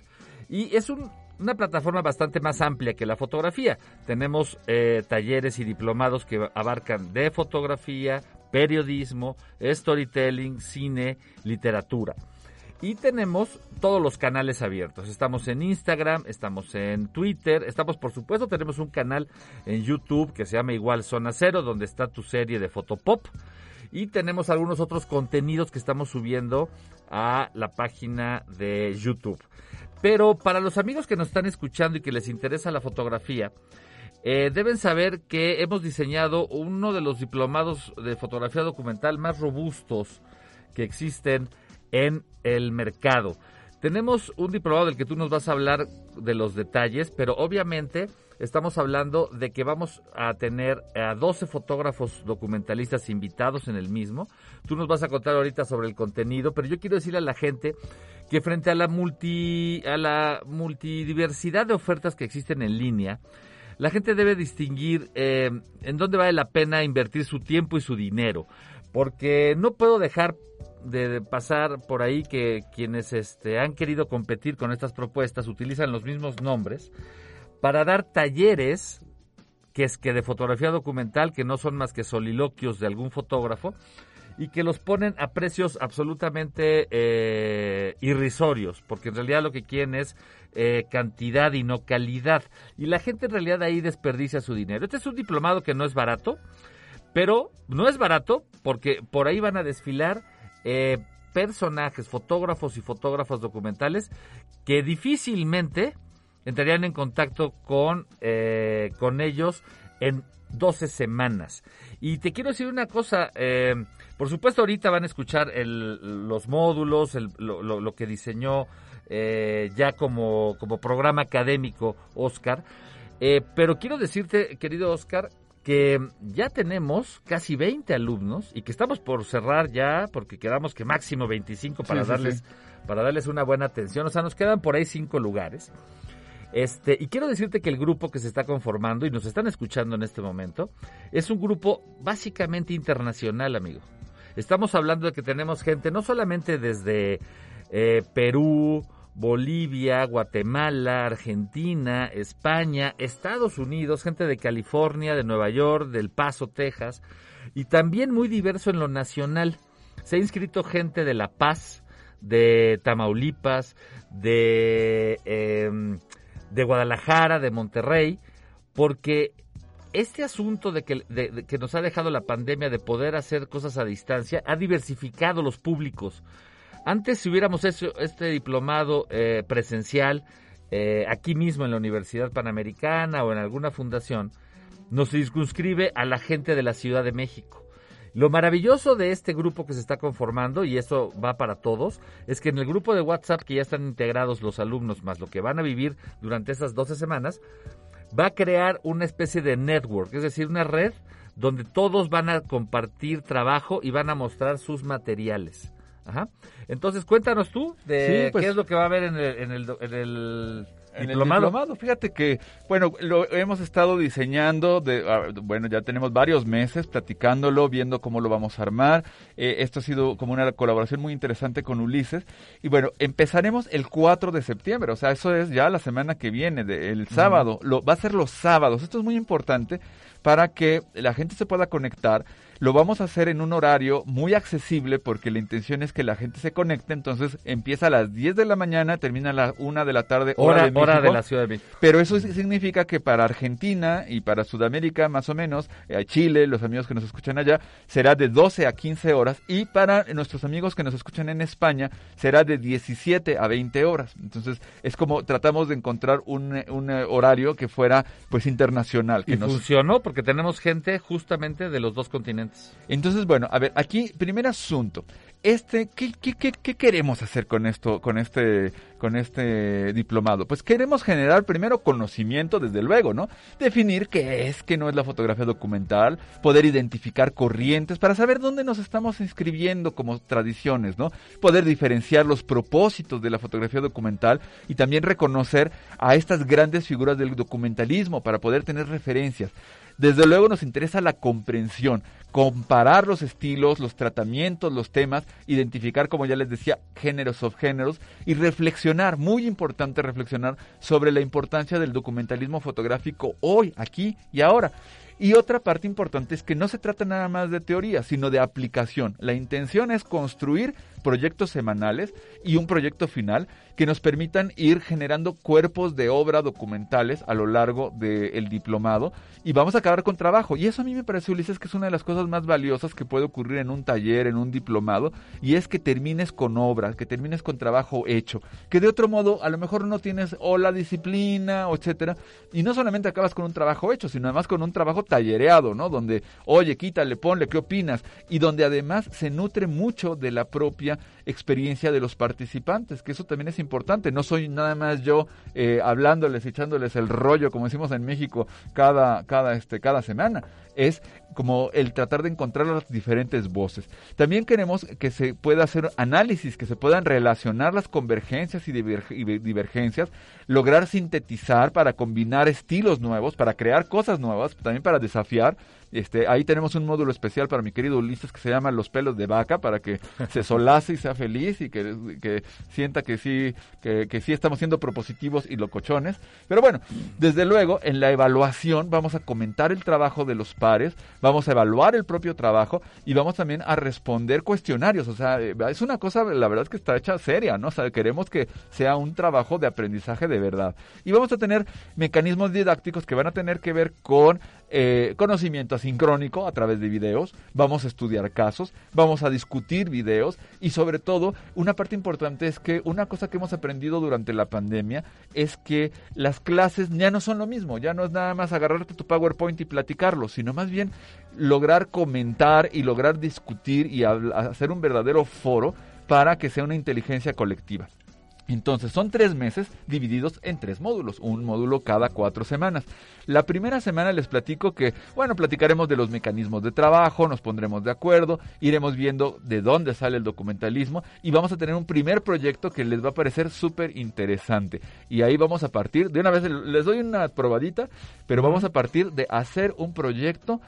y es un- una plataforma bastante más amplia que la fotografía. Tenemos eh, talleres y diplomados que abarcan de fotografía, periodismo, storytelling, cine, literatura. Y tenemos todos los canales abiertos. Estamos en Instagram, estamos en Twitter, estamos por supuesto, tenemos un canal en YouTube que se llama igual Zona Cero, donde está tu serie de Fotopop. Y tenemos algunos otros contenidos que estamos subiendo a la página de YouTube. Pero para los amigos que nos están escuchando y que les interesa la fotografía, eh, deben saber que hemos diseñado uno de los diplomados de fotografía documental más robustos que existen en el mercado. Tenemos un diplomado del que tú nos vas a hablar de los detalles, pero obviamente estamos hablando de que vamos a tener a 12 fotógrafos documentalistas invitados en el mismo. Tú nos vas a contar ahorita sobre el contenido, pero yo quiero decirle a la gente que frente a la multi a la multidiversidad de ofertas que existen en línea, la gente debe distinguir eh, en dónde vale la pena invertir su tiempo y su dinero, porque no puedo dejar de, pasar por ahí que quienes este, han querido competir con estas propuestas utilizan los mismos nombres para dar talleres que es que de fotografía documental que no son más que soliloquios de algún fotógrafo y que los ponen a precios absolutamente eh, irrisorios, porque en realidad lo que quieren es eh, cantidad y no calidad. Y la gente en realidad ahí desperdicia su dinero. Este es un diplomado que no es barato, pero no es barato porque por ahí van a desfilar eh, personajes, fotógrafos y fotógrafas documentales que difícilmente entrarían en contacto con, eh, con ellos en 12 semanas. Y te quiero decir una cosa, eh, por supuesto ahorita van a escuchar los módulos, lo, que diseñó ya como, como programa académico Oscar, pero quiero decirte, querido Oscar, que ya tenemos casi 20 alumnos y que estamos por cerrar ya, porque quedamos que máximo 25 para Sí, sí, darles sí. para darles una buena atención. O sea, nos quedan por ahí cinco lugares. Este, y quiero decirte que el grupo que se está conformando y nos están escuchando en este momento es un grupo básicamente internacional, amigo. Estamos hablando de que tenemos gente no solamente desde eh, Perú, Bolivia, Guatemala, Argentina, España, Estados Unidos, gente de California, de Nueva York, del Paso, Texas, y también muy diverso en lo nacional. Se ha inscrito gente de La Paz, de Tamaulipas, de, em, de Guadalajara, de Monterrey, porque este asunto de que, de- que nos ha dejado la pandemia de poder hacer cosas a distancia ha diversificado los públicos. Antes, si hubiéramos hecho este diplomado eh, presencial eh, aquí mismo en la Universidad Panamericana o en alguna fundación, nos circunscribe a la gente de la Ciudad de México. Lo maravilloso de este grupo que se está conformando, y eso va para todos, es que en el grupo de WhatsApp que ya están integrados los alumnos, más lo que van a vivir durante esas 12 semanas, va a crear una especie de network, es decir, una red donde todos van a compartir trabajo y van a mostrar sus materiales. Ajá. Entonces, cuéntanos tú de Sí, pues- qué es lo que va a haber en el, en el, en el En el diplomado. diplomado, fíjate que, bueno, lo hemos estado diseñando, de, ah, bueno, ya tenemos varios meses platicándolo, viendo cómo lo vamos a armar. Eh, esto ha sido como una colaboración muy interesante con Ulises. Y bueno, empezaremos el 4 de septiembre, o sea, eso es ya la semana que viene, de- el sábado. Lo, va a ser los sábados. Esto es muy importante para que la gente se pueda conectar. Lo vamos a hacer en un horario muy accesible porque la intención es que la gente se conecte. Entonces empieza a las 10 de la mañana, termina a la 1 de la tarde, hora, Hora, de hora de la Ciudad de México. Pero eso significa que para Argentina y para Sudamérica, más o menos, eh, Chile, los amigos que nos escuchan allá, será de 12 a 15 horas. Y para nuestros amigos que nos escuchan en España, será de 17 a 20 horas. Entonces, es como tratamos de encontrar un, un, eh, horario que fuera, pues, internacional. Que Y nos... funcionó porque tenemos gente justamente de los dos continentes Entonces, bueno, a ver, aquí, primer asunto. Este, ¿qué, qué, qué, qué queremos hacer con esto, con este, con este diplomado? Pues queremos generar primero conocimiento, desde luego, ¿no? Definir qué es, qué no es la fotografía documental, poder identificar corrientes para saber dónde nos estamos inscribiendo como tradiciones, ¿no? Poder diferenciar los propósitos de la fotografía documental y también reconocer a estas grandes figuras del documentalismo para poder tener referencias. Desde luego nos interesa la comprensión, comparar los estilos, los tratamientos, los temas, identificar, como ya les decía, géneros subgéneros y reflexionar, muy importante reflexionar sobre la importancia del documentalismo fotográfico hoy, aquí y ahora. Y otra parte importante es que no se trata nada más de teoría, sino de aplicación. La intención es construir proyectos semanales y un proyecto final que nos permitan ir generando cuerpos de obra documentales a lo largo del diplomado y vamos a acabar con trabajo. Y eso a mí me parece, Ulises, que es una de las cosas más valiosas que puede ocurrir en un taller, en un diplomado, y es que termines con obra, que termines con trabajo hecho, que de otro modo a lo mejor no tienes o la disciplina, o etcétera, y no solamente acabas con un trabajo hecho, sino además con un trabajo tallereado, ¿no? Donde, oye, quítale, ponle, ¿qué opinas? Y donde además se nutre mucho de la propia experiencia de los participantes, que eso también es importante. No soy nada más yo eh, hablándoles, echándoles el rollo, como decimos en México, cada, cada, este, cada semana. Es como el tratar de encontrar las diferentes voces. También queremos que se pueda hacer análisis, que se puedan relacionar las convergencias y divergencias, lograr sintetizar para combinar estilos nuevos, para crear cosas nuevas, también para desafiar este, ahí tenemos un módulo especial para mi querido Ulises que se llama Los pelos de vaca, para que se solace y sea feliz y que, sienta que sí, que, que, sí estamos siendo propositivos y locochones. Pero bueno, desde luego, en la evaluación vamos a comentar el trabajo de los pares, vamos a evaluar el propio trabajo y vamos también a responder cuestionarios. O sea, eh, es una cosa, la verdad es que está hecha seria, ¿no? O sea, queremos que sea un trabajo de aprendizaje de verdad. Y vamos a tener mecanismos didácticos que van a tener que ver con eh, conocimiento asincrónico a través de videos, vamos a estudiar casos, vamos a discutir videos y sobre todo una parte importante es que una cosa que hemos aprendido durante la pandemia es que las clases ya no son lo mismo, ya no es nada más agarrarte tu PowerPoint y platicarlo, sino más bien lograr comentar y lograr discutir y hacer un verdadero foro para que sea una inteligencia colectiva. Entonces son tres meses divididos en tres módulos, un módulo cada cuatro semanas. La primera semana les platico que, bueno, platicaremos de los mecanismos de trabajo, nos pondremos de acuerdo, iremos viendo de dónde sale el documentalismo y vamos a tener un primer proyecto que les va a parecer súper interesante. Y ahí vamos a partir, de una vez les doy una probadita, pero vamos a partir de hacer un proyecto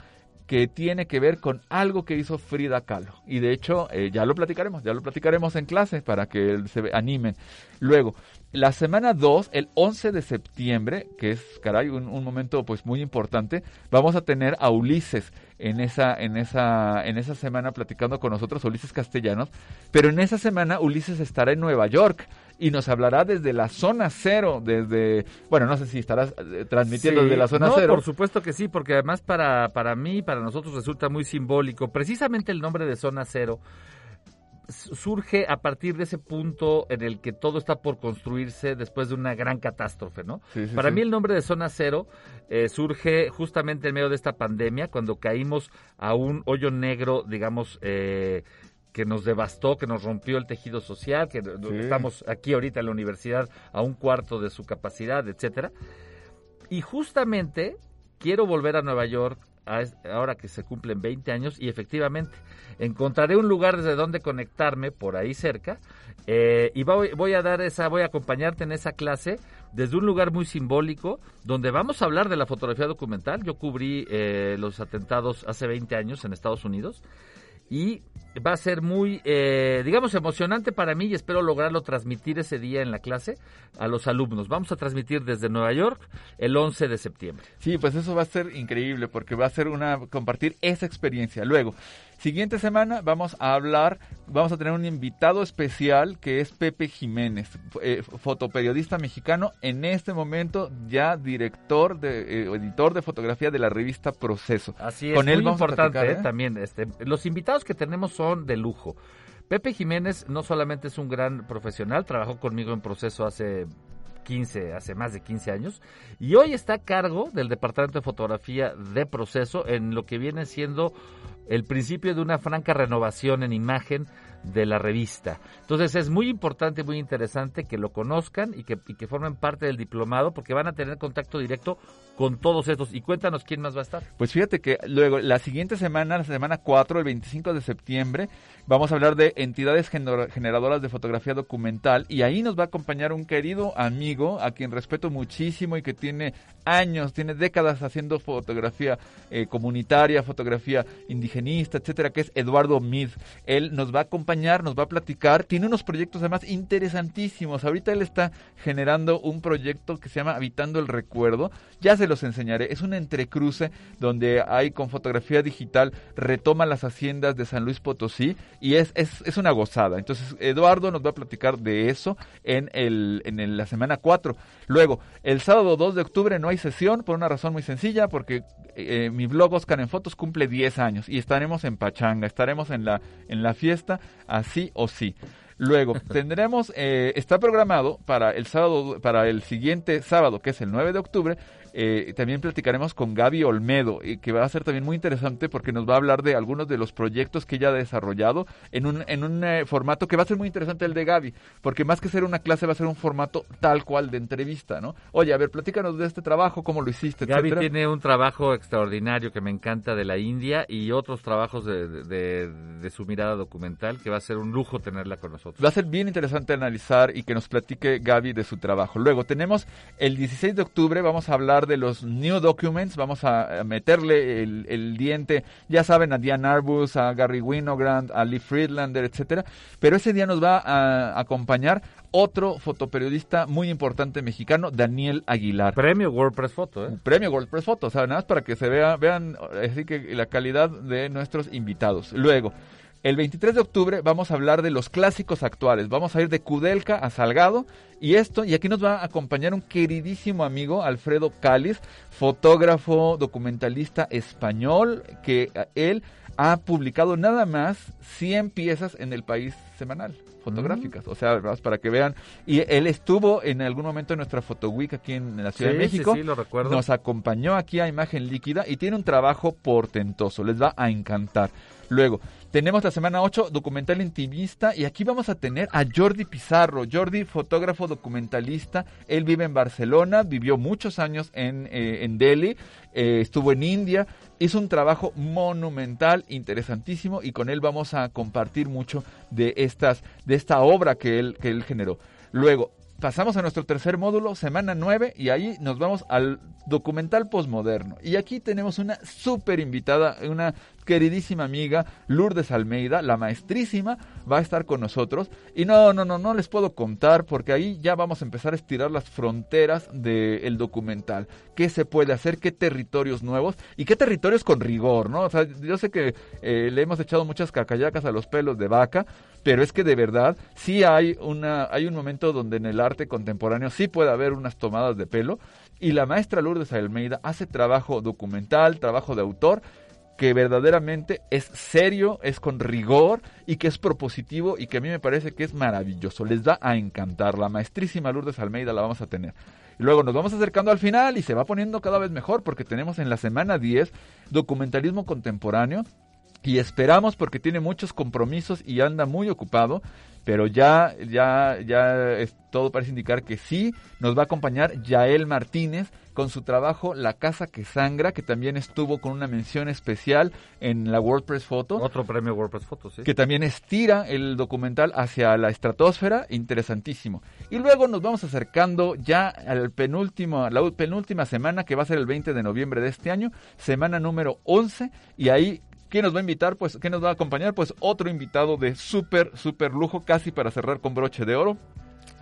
que tiene que ver con algo que hizo Frida Kahlo. Y de hecho, eh, ya lo platicaremos, ya lo platicaremos en clase para que se animen. Luego, la semana 2, el 11 de septiembre, que es, caray, un, un, momento pues muy importante, vamos a tener a Ulises en esa, en esa, en esa semana platicando con nosotros, Ulises Castellanos, pero en esa semana Ulises estará en Nueva York y nos hablará desde la zona cero, desde, bueno, no sé si estarás eh, transmitiendo desde la zona no, cero. por supuesto que sí, porque además para, para mí, para nosotros resulta muy simbólico, precisamente el nombre de zona cero surge a partir de ese punto en el que todo está por construirse después de una gran catástrofe, ¿no? Para mí el nombre de Zona Cero eh, surge justamente en medio de esta pandemia, cuando caímos a un hoyo negro, digamos, eh, que nos devastó, que nos rompió el tejido social, que estamos aquí ahorita en la universidad a un cuarto de su capacidad, etcétera. Y justamente quiero volver a Nueva York ahora que se cumplen 20 años y efectivamente encontraré un lugar desde donde conectarme por ahí cerca eh, y voy, voy, a dar esa, voy a acompañarte en esa clase desde un lugar muy simbólico donde vamos a hablar de la fotografía documental. Yo cubrí eh, los atentados hace 20 años en Estados Unidos y va a ser muy, eh, digamos, emocionante para mí y espero lograrlo transmitir ese día en la clase a los alumnos. Vamos a transmitir desde Nueva York el 11 de septiembre. Sí, pues eso va a ser increíble porque va a ser una compartir esa experiencia. Luego, Siguiente semana vamos a hablar, vamos a tener un invitado especial que es Pepe Jiménez, eh, fotoperiodista mexicano, en este momento ya director de eh, editor de fotografía de la revista Proceso. Así es, Con él muy importante ¿eh? también. Este, los invitados que tenemos son de lujo. Pepe Jiménez no solamente es un gran profesional, trabajó conmigo en Proceso hace 15, hace más de 15 años, y hoy está a cargo del Departamento de Fotografía de Proceso en lo que viene siendo el principio de una franca renovación en imagen de la revista. Entonces es muy importante, muy interesante que lo conozcan y que, que formen parte del diplomado porque van a tener contacto directo con todos estos. Y cuéntanos quién más va a estar. Pues fíjate que luego, la siguiente semana, la semana 4, el 25 de septiembre, vamos a hablar de entidades gener- generadoras de fotografía documental y ahí nos va a acompañar un querido amigo a quien respeto muchísimo y que tiene años, tiene décadas haciendo fotografía eh, comunitaria, fotografía indigenista, etcétera, que es Eduardo Mid. Él nos va a acompañar, nos va a platicar, tiene unos proyectos además interesantísimos. Ahorita él está generando un proyecto que se llama Habitando el Recuerdo. Ya se los enseñaré. Es un entrecruce donde hay con fotografía digital, retoma las haciendas de San Luis Potosí y es, es, es una gozada. Entonces, Eduardo nos va a platicar de eso en, el, en la semana 4. Luego, el sábado 2 de octubre no hay sesión por una razón muy sencilla, porque eh, mi blog Oscar en Fotos cumple 10 años y estaremos en Pachanga, estaremos en la, en la fiesta, así o sí. Luego tendremos, eh, está programado para el sábado, para el siguiente sábado, que es el 9 de octubre, eh, también platicaremos con Gaby Olmedo, y que va a ser también muy interesante porque nos va a hablar de algunos de los proyectos que ella ha desarrollado en un, en un eh, formato que va a ser muy interesante el de Gaby, porque más que ser una clase va a ser un formato tal cual de entrevista, ¿no? Oye, a ver, platícanos de este trabajo, cómo lo hiciste, Gaby etcétera. tiene un trabajo extraordinario que me encanta de la India y otros trabajos de, de- de su mirada documental que va a ser un lujo tenerla con nosotros. Va a ser bien interesante analizar y que nos platique Gaby de su trabajo. Luego tenemos el 16 de octubre, vamos a hablar de los New Documents, vamos a meterle el, el diente, ya saben, a Diane Arbus, a Gary Winogrand, a Lee Friedlander, etcétera. Pero ese día nos va a acompañar otro fotoperiodista muy importante mexicano, Daniel Aguilar. Premio WordPress Photo, ¿eh? Premio WordPress Photo, o sea, nada más para que se vea, vean así que la calidad de nuestros invitados. Luego, el 23 de octubre vamos a hablar de los clásicos actuales. Vamos a ir de Kudelka a Salgado y esto, y aquí nos va a acompañar un queridísimo amigo, Alfredo Cáliz, fotógrafo, documentalista español, que él ha publicado nada más 100 piezas en el país semanal fotográficas, o sea, para que vean. Y él estuvo en algún momento en nuestra Photo Week aquí en la Ciudad Sí, de sí, México. sí, lo recuerdo. Nos acompañó aquí a Imagen Líquida y tiene un trabajo portentoso, les va a encantar. Luego, tenemos la semana 8, documental intimista, y aquí vamos a tener a Jordi Pizarro. Jordi, fotógrafo documentalista, él vive en Barcelona, vivió muchos años en, eh, en Delhi, eh, estuvo en India, hizo un trabajo monumental, interesantísimo, y con él vamos a compartir mucho de, estas, de esta obra que él, que él generó. Luego, pasamos a nuestro tercer módulo, semana 9, y ahí nos vamos al documental posmoderno. Y aquí tenemos una súper invitada, una queridísima amiga, Lourdes Almeida, la maestrísima, va a estar con nosotros. Y no, no, no, no les puedo contar porque ahí ya vamos a empezar a estirar las fronteras del documental. ¿Qué se puede hacer? ¿Qué territorios nuevos? ¿Y qué territorios con rigor? ¿no? O sea, yo sé que eh, le hemos echado muchas cacayacas a los pelos de vaca, pero es que de verdad sí hay, una, hay un momento donde en el arte contemporáneo sí puede haber unas tomadas de pelo. Y la maestra Lourdes Almeida hace trabajo documental, trabajo de autor, que verdaderamente es serio, es con rigor y que es propositivo y que a mí me parece que es maravilloso. Les va a encantar. La maestrísima Lourdes Almeida la vamos a tener. Y luego nos vamos acercando al final y se va poniendo cada vez mejor porque tenemos en la semana 10 documentalismo contemporáneo y esperamos porque tiene muchos compromisos y anda muy ocupado, pero ya ya ya es- todo parece indicar que sí nos va a acompañar Yael Martínez con su trabajo La casa que sangra, que también estuvo con una mención especial en la WordPress Photo Otro premio WordPress Photo, sí. que también estira el documental hacia la estratosfera, interesantísimo. Y luego nos vamos acercando ya al penúltimo, a la penúltima semana que va a ser el 20 de noviembre de este año, semana número 11, y ahí ¿Quién nos va a invitar? Pues, ¿quién nos va a acompañar? Pues otro invitado de súper, súper lujo, casi para cerrar con broche de oro.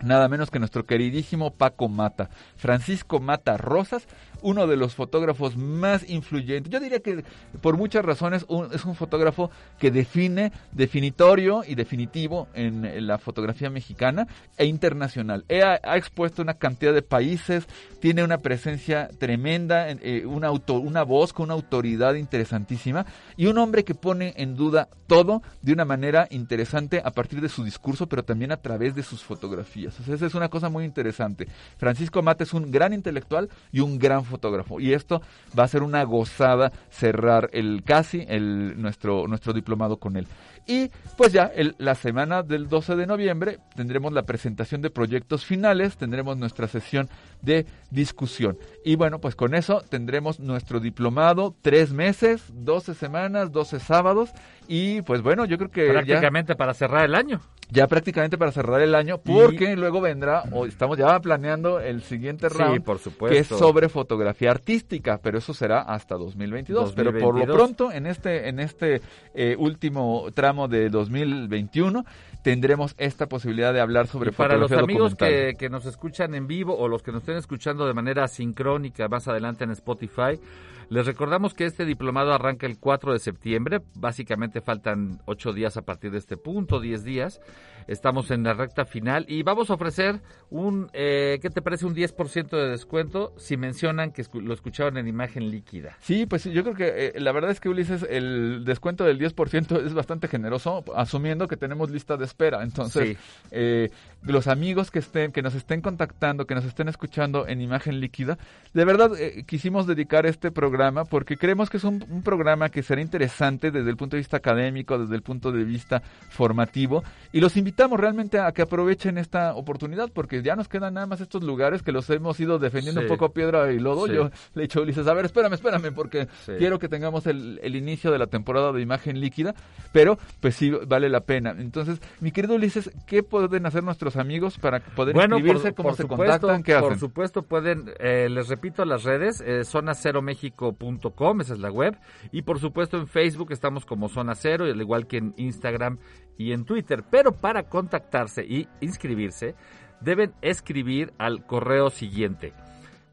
Nada menos que nuestro queridísimo Paco Mata, Francisco Mata Rosas, uno de los fotógrafos más influyentes. Yo diría que por muchas razones es un fotógrafo que define, definitorio y definitivo en, la fotografía mexicana e internacional. He- ha, expuesto una cantidad de países, tiene una presencia tremenda, en- eh, una, auto- una voz con una autoridad interesantísima y un hombre que pone en duda todo de una manera interesante a partir de su discurso, pero también a través de sus fotografías. Esa es una cosa muy interesante. Francisco Mata es un gran intelectual y un gran fotógrafo fotógrafo. Y esto va a ser una gozada cerrar el casi el nuestro nuestro diplomado con él. Y pues ya el, la semana del 12 de noviembre tendremos la presentación de proyectos finales, tendremos nuestra sesión de discusión. Y bueno, pues con eso tendremos nuestro diplomado, tres meses, 12 semanas, 12 sábados. Y pues bueno, yo creo que... Prácticamente para cerrar el año ya prácticamente para cerrar el año, porque luego vendrá, o estamos ya planeando el siguiente round, por supuesto. que es sobre fotografía artística, pero eso será hasta 2022. Pero por lo pronto, en este, en este eh, último tramo de 2021, tendremos esta posibilidad de hablar sobre para fotografía los amigos que, que nos escuchan en vivo o los que nos estén escuchando de manera sincrónica más adelante en Spotify, les recordamos que este diplomado arranca el 4 de septiembre, básicamente faltan 8 días a partir de este punto, 10 días. Estamos en la recta final y vamos a ofrecer un, eh, ¿qué te parece? Un 10% de descuento si mencionan que lo escucharon en imagen líquida. Sí, pues yo creo que eh, la verdad es que Ulises, el descuento del 10% es bastante generoso, asumiendo que tenemos lista de espera. Entonces, eh, los amigos que estén, que nos estén contactando, que nos estén escuchando en imagen líquida, de verdad eh, quisimos dedicar este programa porque creemos que es un, un programa que será interesante desde el punto de vista académico, desde el punto de vista formativo y los invitamos realmente a que aprovechen esta oportunidad porque ya nos quedan nada más estos lugares que los hemos ido defendiendo un poco a piedra y lodo. Yo le he dicho a Ulises, a ver, espérame, espérame, porque quiero que tengamos el, inicio de la temporada de imagen líquida, pero pues sí vale la pena. Entonces, mi querido Ulises, ¿qué pueden hacer nuestros amigos para poder inscribirse? ¿Cómo se contactan? ¿Qué hacen? Por supuesto, pueden, eh, les repito, las redes, eh, zona0mexico.com, esa es la web, y por supuesto en Facebook estamos como Zona Cero, al igual que en Instagram y en Twitter. Pero para contactarse y inscribirse, deben escribir al correo siguiente.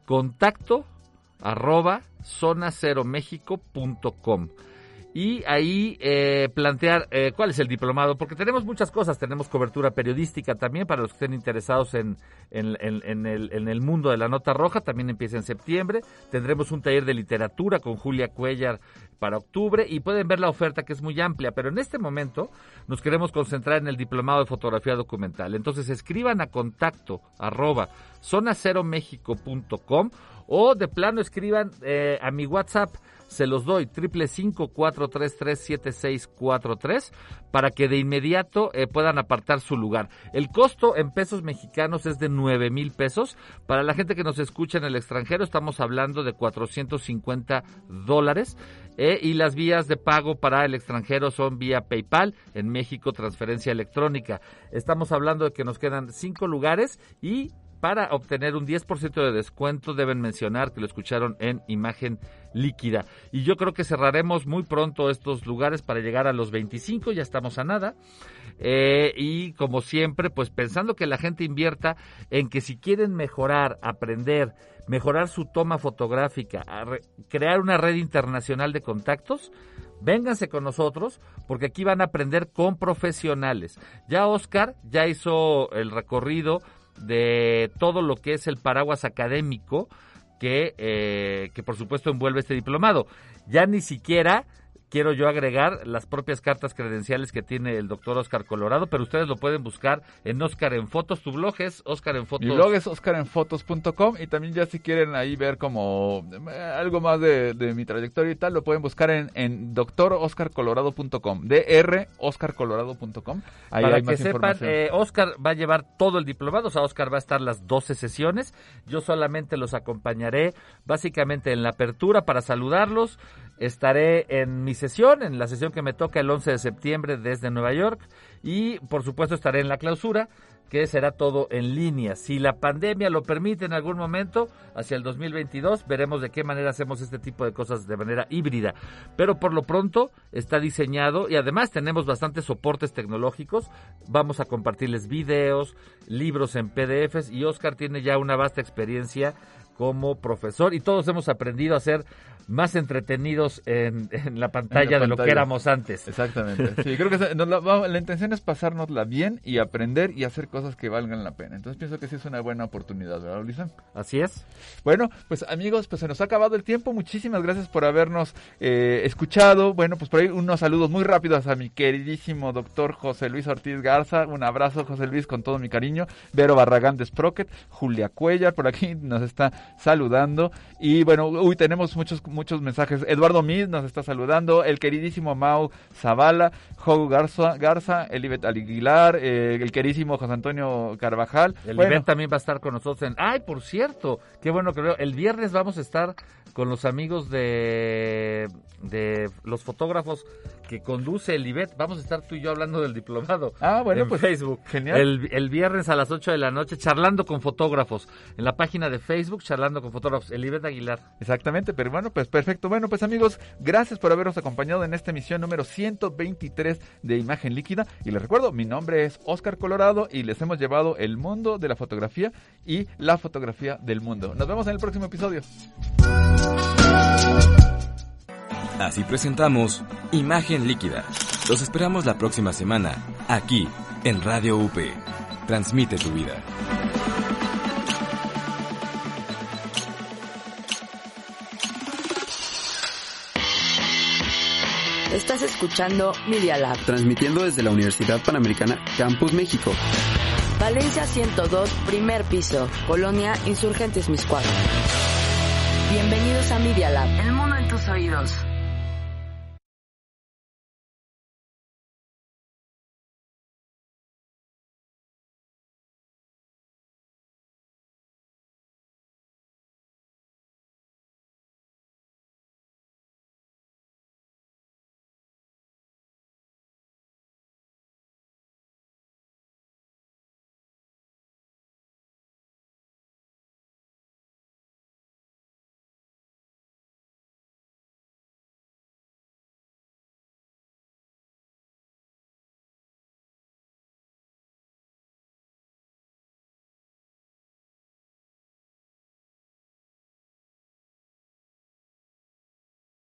Contacto arroba zonaceromexico.com y ahí eh, plantear eh, cuál es el diplomado, porque tenemos muchas cosas, tenemos cobertura periodística también para los que estén interesados en, en, en, el, en el mundo de la nota roja, también empieza en septiembre, tendremos un taller de literatura con Julia Cuellar para octubre y pueden ver la oferta que es muy amplia, pero en este momento nos queremos concentrar en el diplomado de fotografía documental. Entonces escriban a contacto arroba zonaceromexico.com o de plano escriban eh, a mi WhatsApp se los doy, triple cinco cuatro tres tres siete seis cuatro tres, para que de inmediato eh, puedan apartar su lugar. El costo en pesos mexicanos es de nueve mil pesos. Para la gente que nos escucha en el extranjero, estamos hablando de 450 dólares. Eh, y las vías de pago para el extranjero son vía PayPal, en México transferencia electrónica. Estamos hablando de que nos quedan cinco lugares y para obtener un 10% de descuento deben mencionar que lo escucharon en imagen líquida. Y yo creo que cerraremos muy pronto estos lugares para llegar a los 25, ya estamos a nada. Eh, y como siempre, pues pensando que la gente invierta en que si quieren mejorar, aprender, mejorar su toma fotográfica, crear una red internacional de contactos, vénganse con nosotros porque aquí van a aprender con profesionales. Ya Oscar ya hizo el recorrido de todo lo que es el paraguas académico que, eh, que por supuesto envuelve este diplomado. Ya ni siquiera quiero yo agregar las propias cartas credenciales que tiene el doctor Oscar Colorado, pero ustedes lo pueden buscar en Oscar en Fotos. Tu blog es Oscar en Fotos. Mi blog es oscarenfotos.com y también ya si quieren ahí ver como eh, algo más de, mi trayectoria y tal, lo pueden buscar en, en doctoroscarcolorado.com, droscarcolorado.com. Ahí Para que sepan, eh, Oscar va a llevar todo el diplomado, o sea, Oscar va a estar las 12 sesiones. Yo solamente los acompañaré básicamente en la apertura para saludarlos Estaré en mi sesión, en la sesión que me toca el 11 de septiembre desde Nueva York y por supuesto estaré en la clausura que será todo en línea. Si la pandemia lo permite en algún momento, hacia el 2022, veremos de qué manera hacemos este tipo de cosas de manera híbrida. Pero por lo pronto está diseñado y además tenemos bastantes soportes tecnológicos. Vamos a compartirles videos, libros en PDFs y Oscar tiene ya una vasta experiencia como profesor y todos hemos aprendido a ser más entretenidos en, la pantalla de lo que éramos antes. Exactamente. Sí, creo que la, intención es pasárnosla bien y aprender y hacer cosas que valgan la pena. Entonces pienso que sí es una buena oportunidad, ¿verdad, Lisa? Así es. Bueno, pues amigos, pues se nos ha acabado el tiempo. Muchísimas gracias por habernos eh, escuchado. Bueno, pues por ahí unos saludos muy rápidos a mi queridísimo doctor José Luis Ortiz Garza. Un abrazo, José Luis, con todo mi cariño. Vero Barragán de Sprocket, Julia Cuellar, por aquí nos está saludando. Y bueno, uy, tenemos muchos, muchos mensajes. Eduardo Miz nos está saludando, el queridísimo Mau Zavala, Jogo Garza, Garza Elibet Aguilar, eh, el queridísimo José Antonio Carvajal. El Bueno, también va a estar con nosotros en... Ay, por cierto, qué bueno que veo. El viernes vamos a estar con los amigos de los fotógrafos que conduce el IBET. Vamos a estar tú y yo hablando del diplomado. Ah, bueno, en pues, Facebook. genial. El, el viernes a las 8 de la noche, charlando con fotógrafos. En la página de Facebook, charlando con fotógrafos. El IBET Aguilar. Exactamente, pero bueno, pues perfecto. Bueno, pues amigos, gracias por habernos acompañado en esta emisión número 123 de Imagen Líquida. Y les recuerdo, mi nombre es Oscar Colorado y les hemos llevado el mundo de la fotografía y la fotografía del mundo. Nos vemos en el próximo episodio. Así presentamos Imagen Líquida. Los esperamos la próxima semana, aquí, en Radio UP. Transmite tu vida. Estás escuchando Media Lab. Transmitiendo desde la Universidad Panamericana Campus México. Valencia 102, primer piso. Colonia Insurgentes Miscuac. Bienvenidos a Media Lab. El mundo en tus oídos.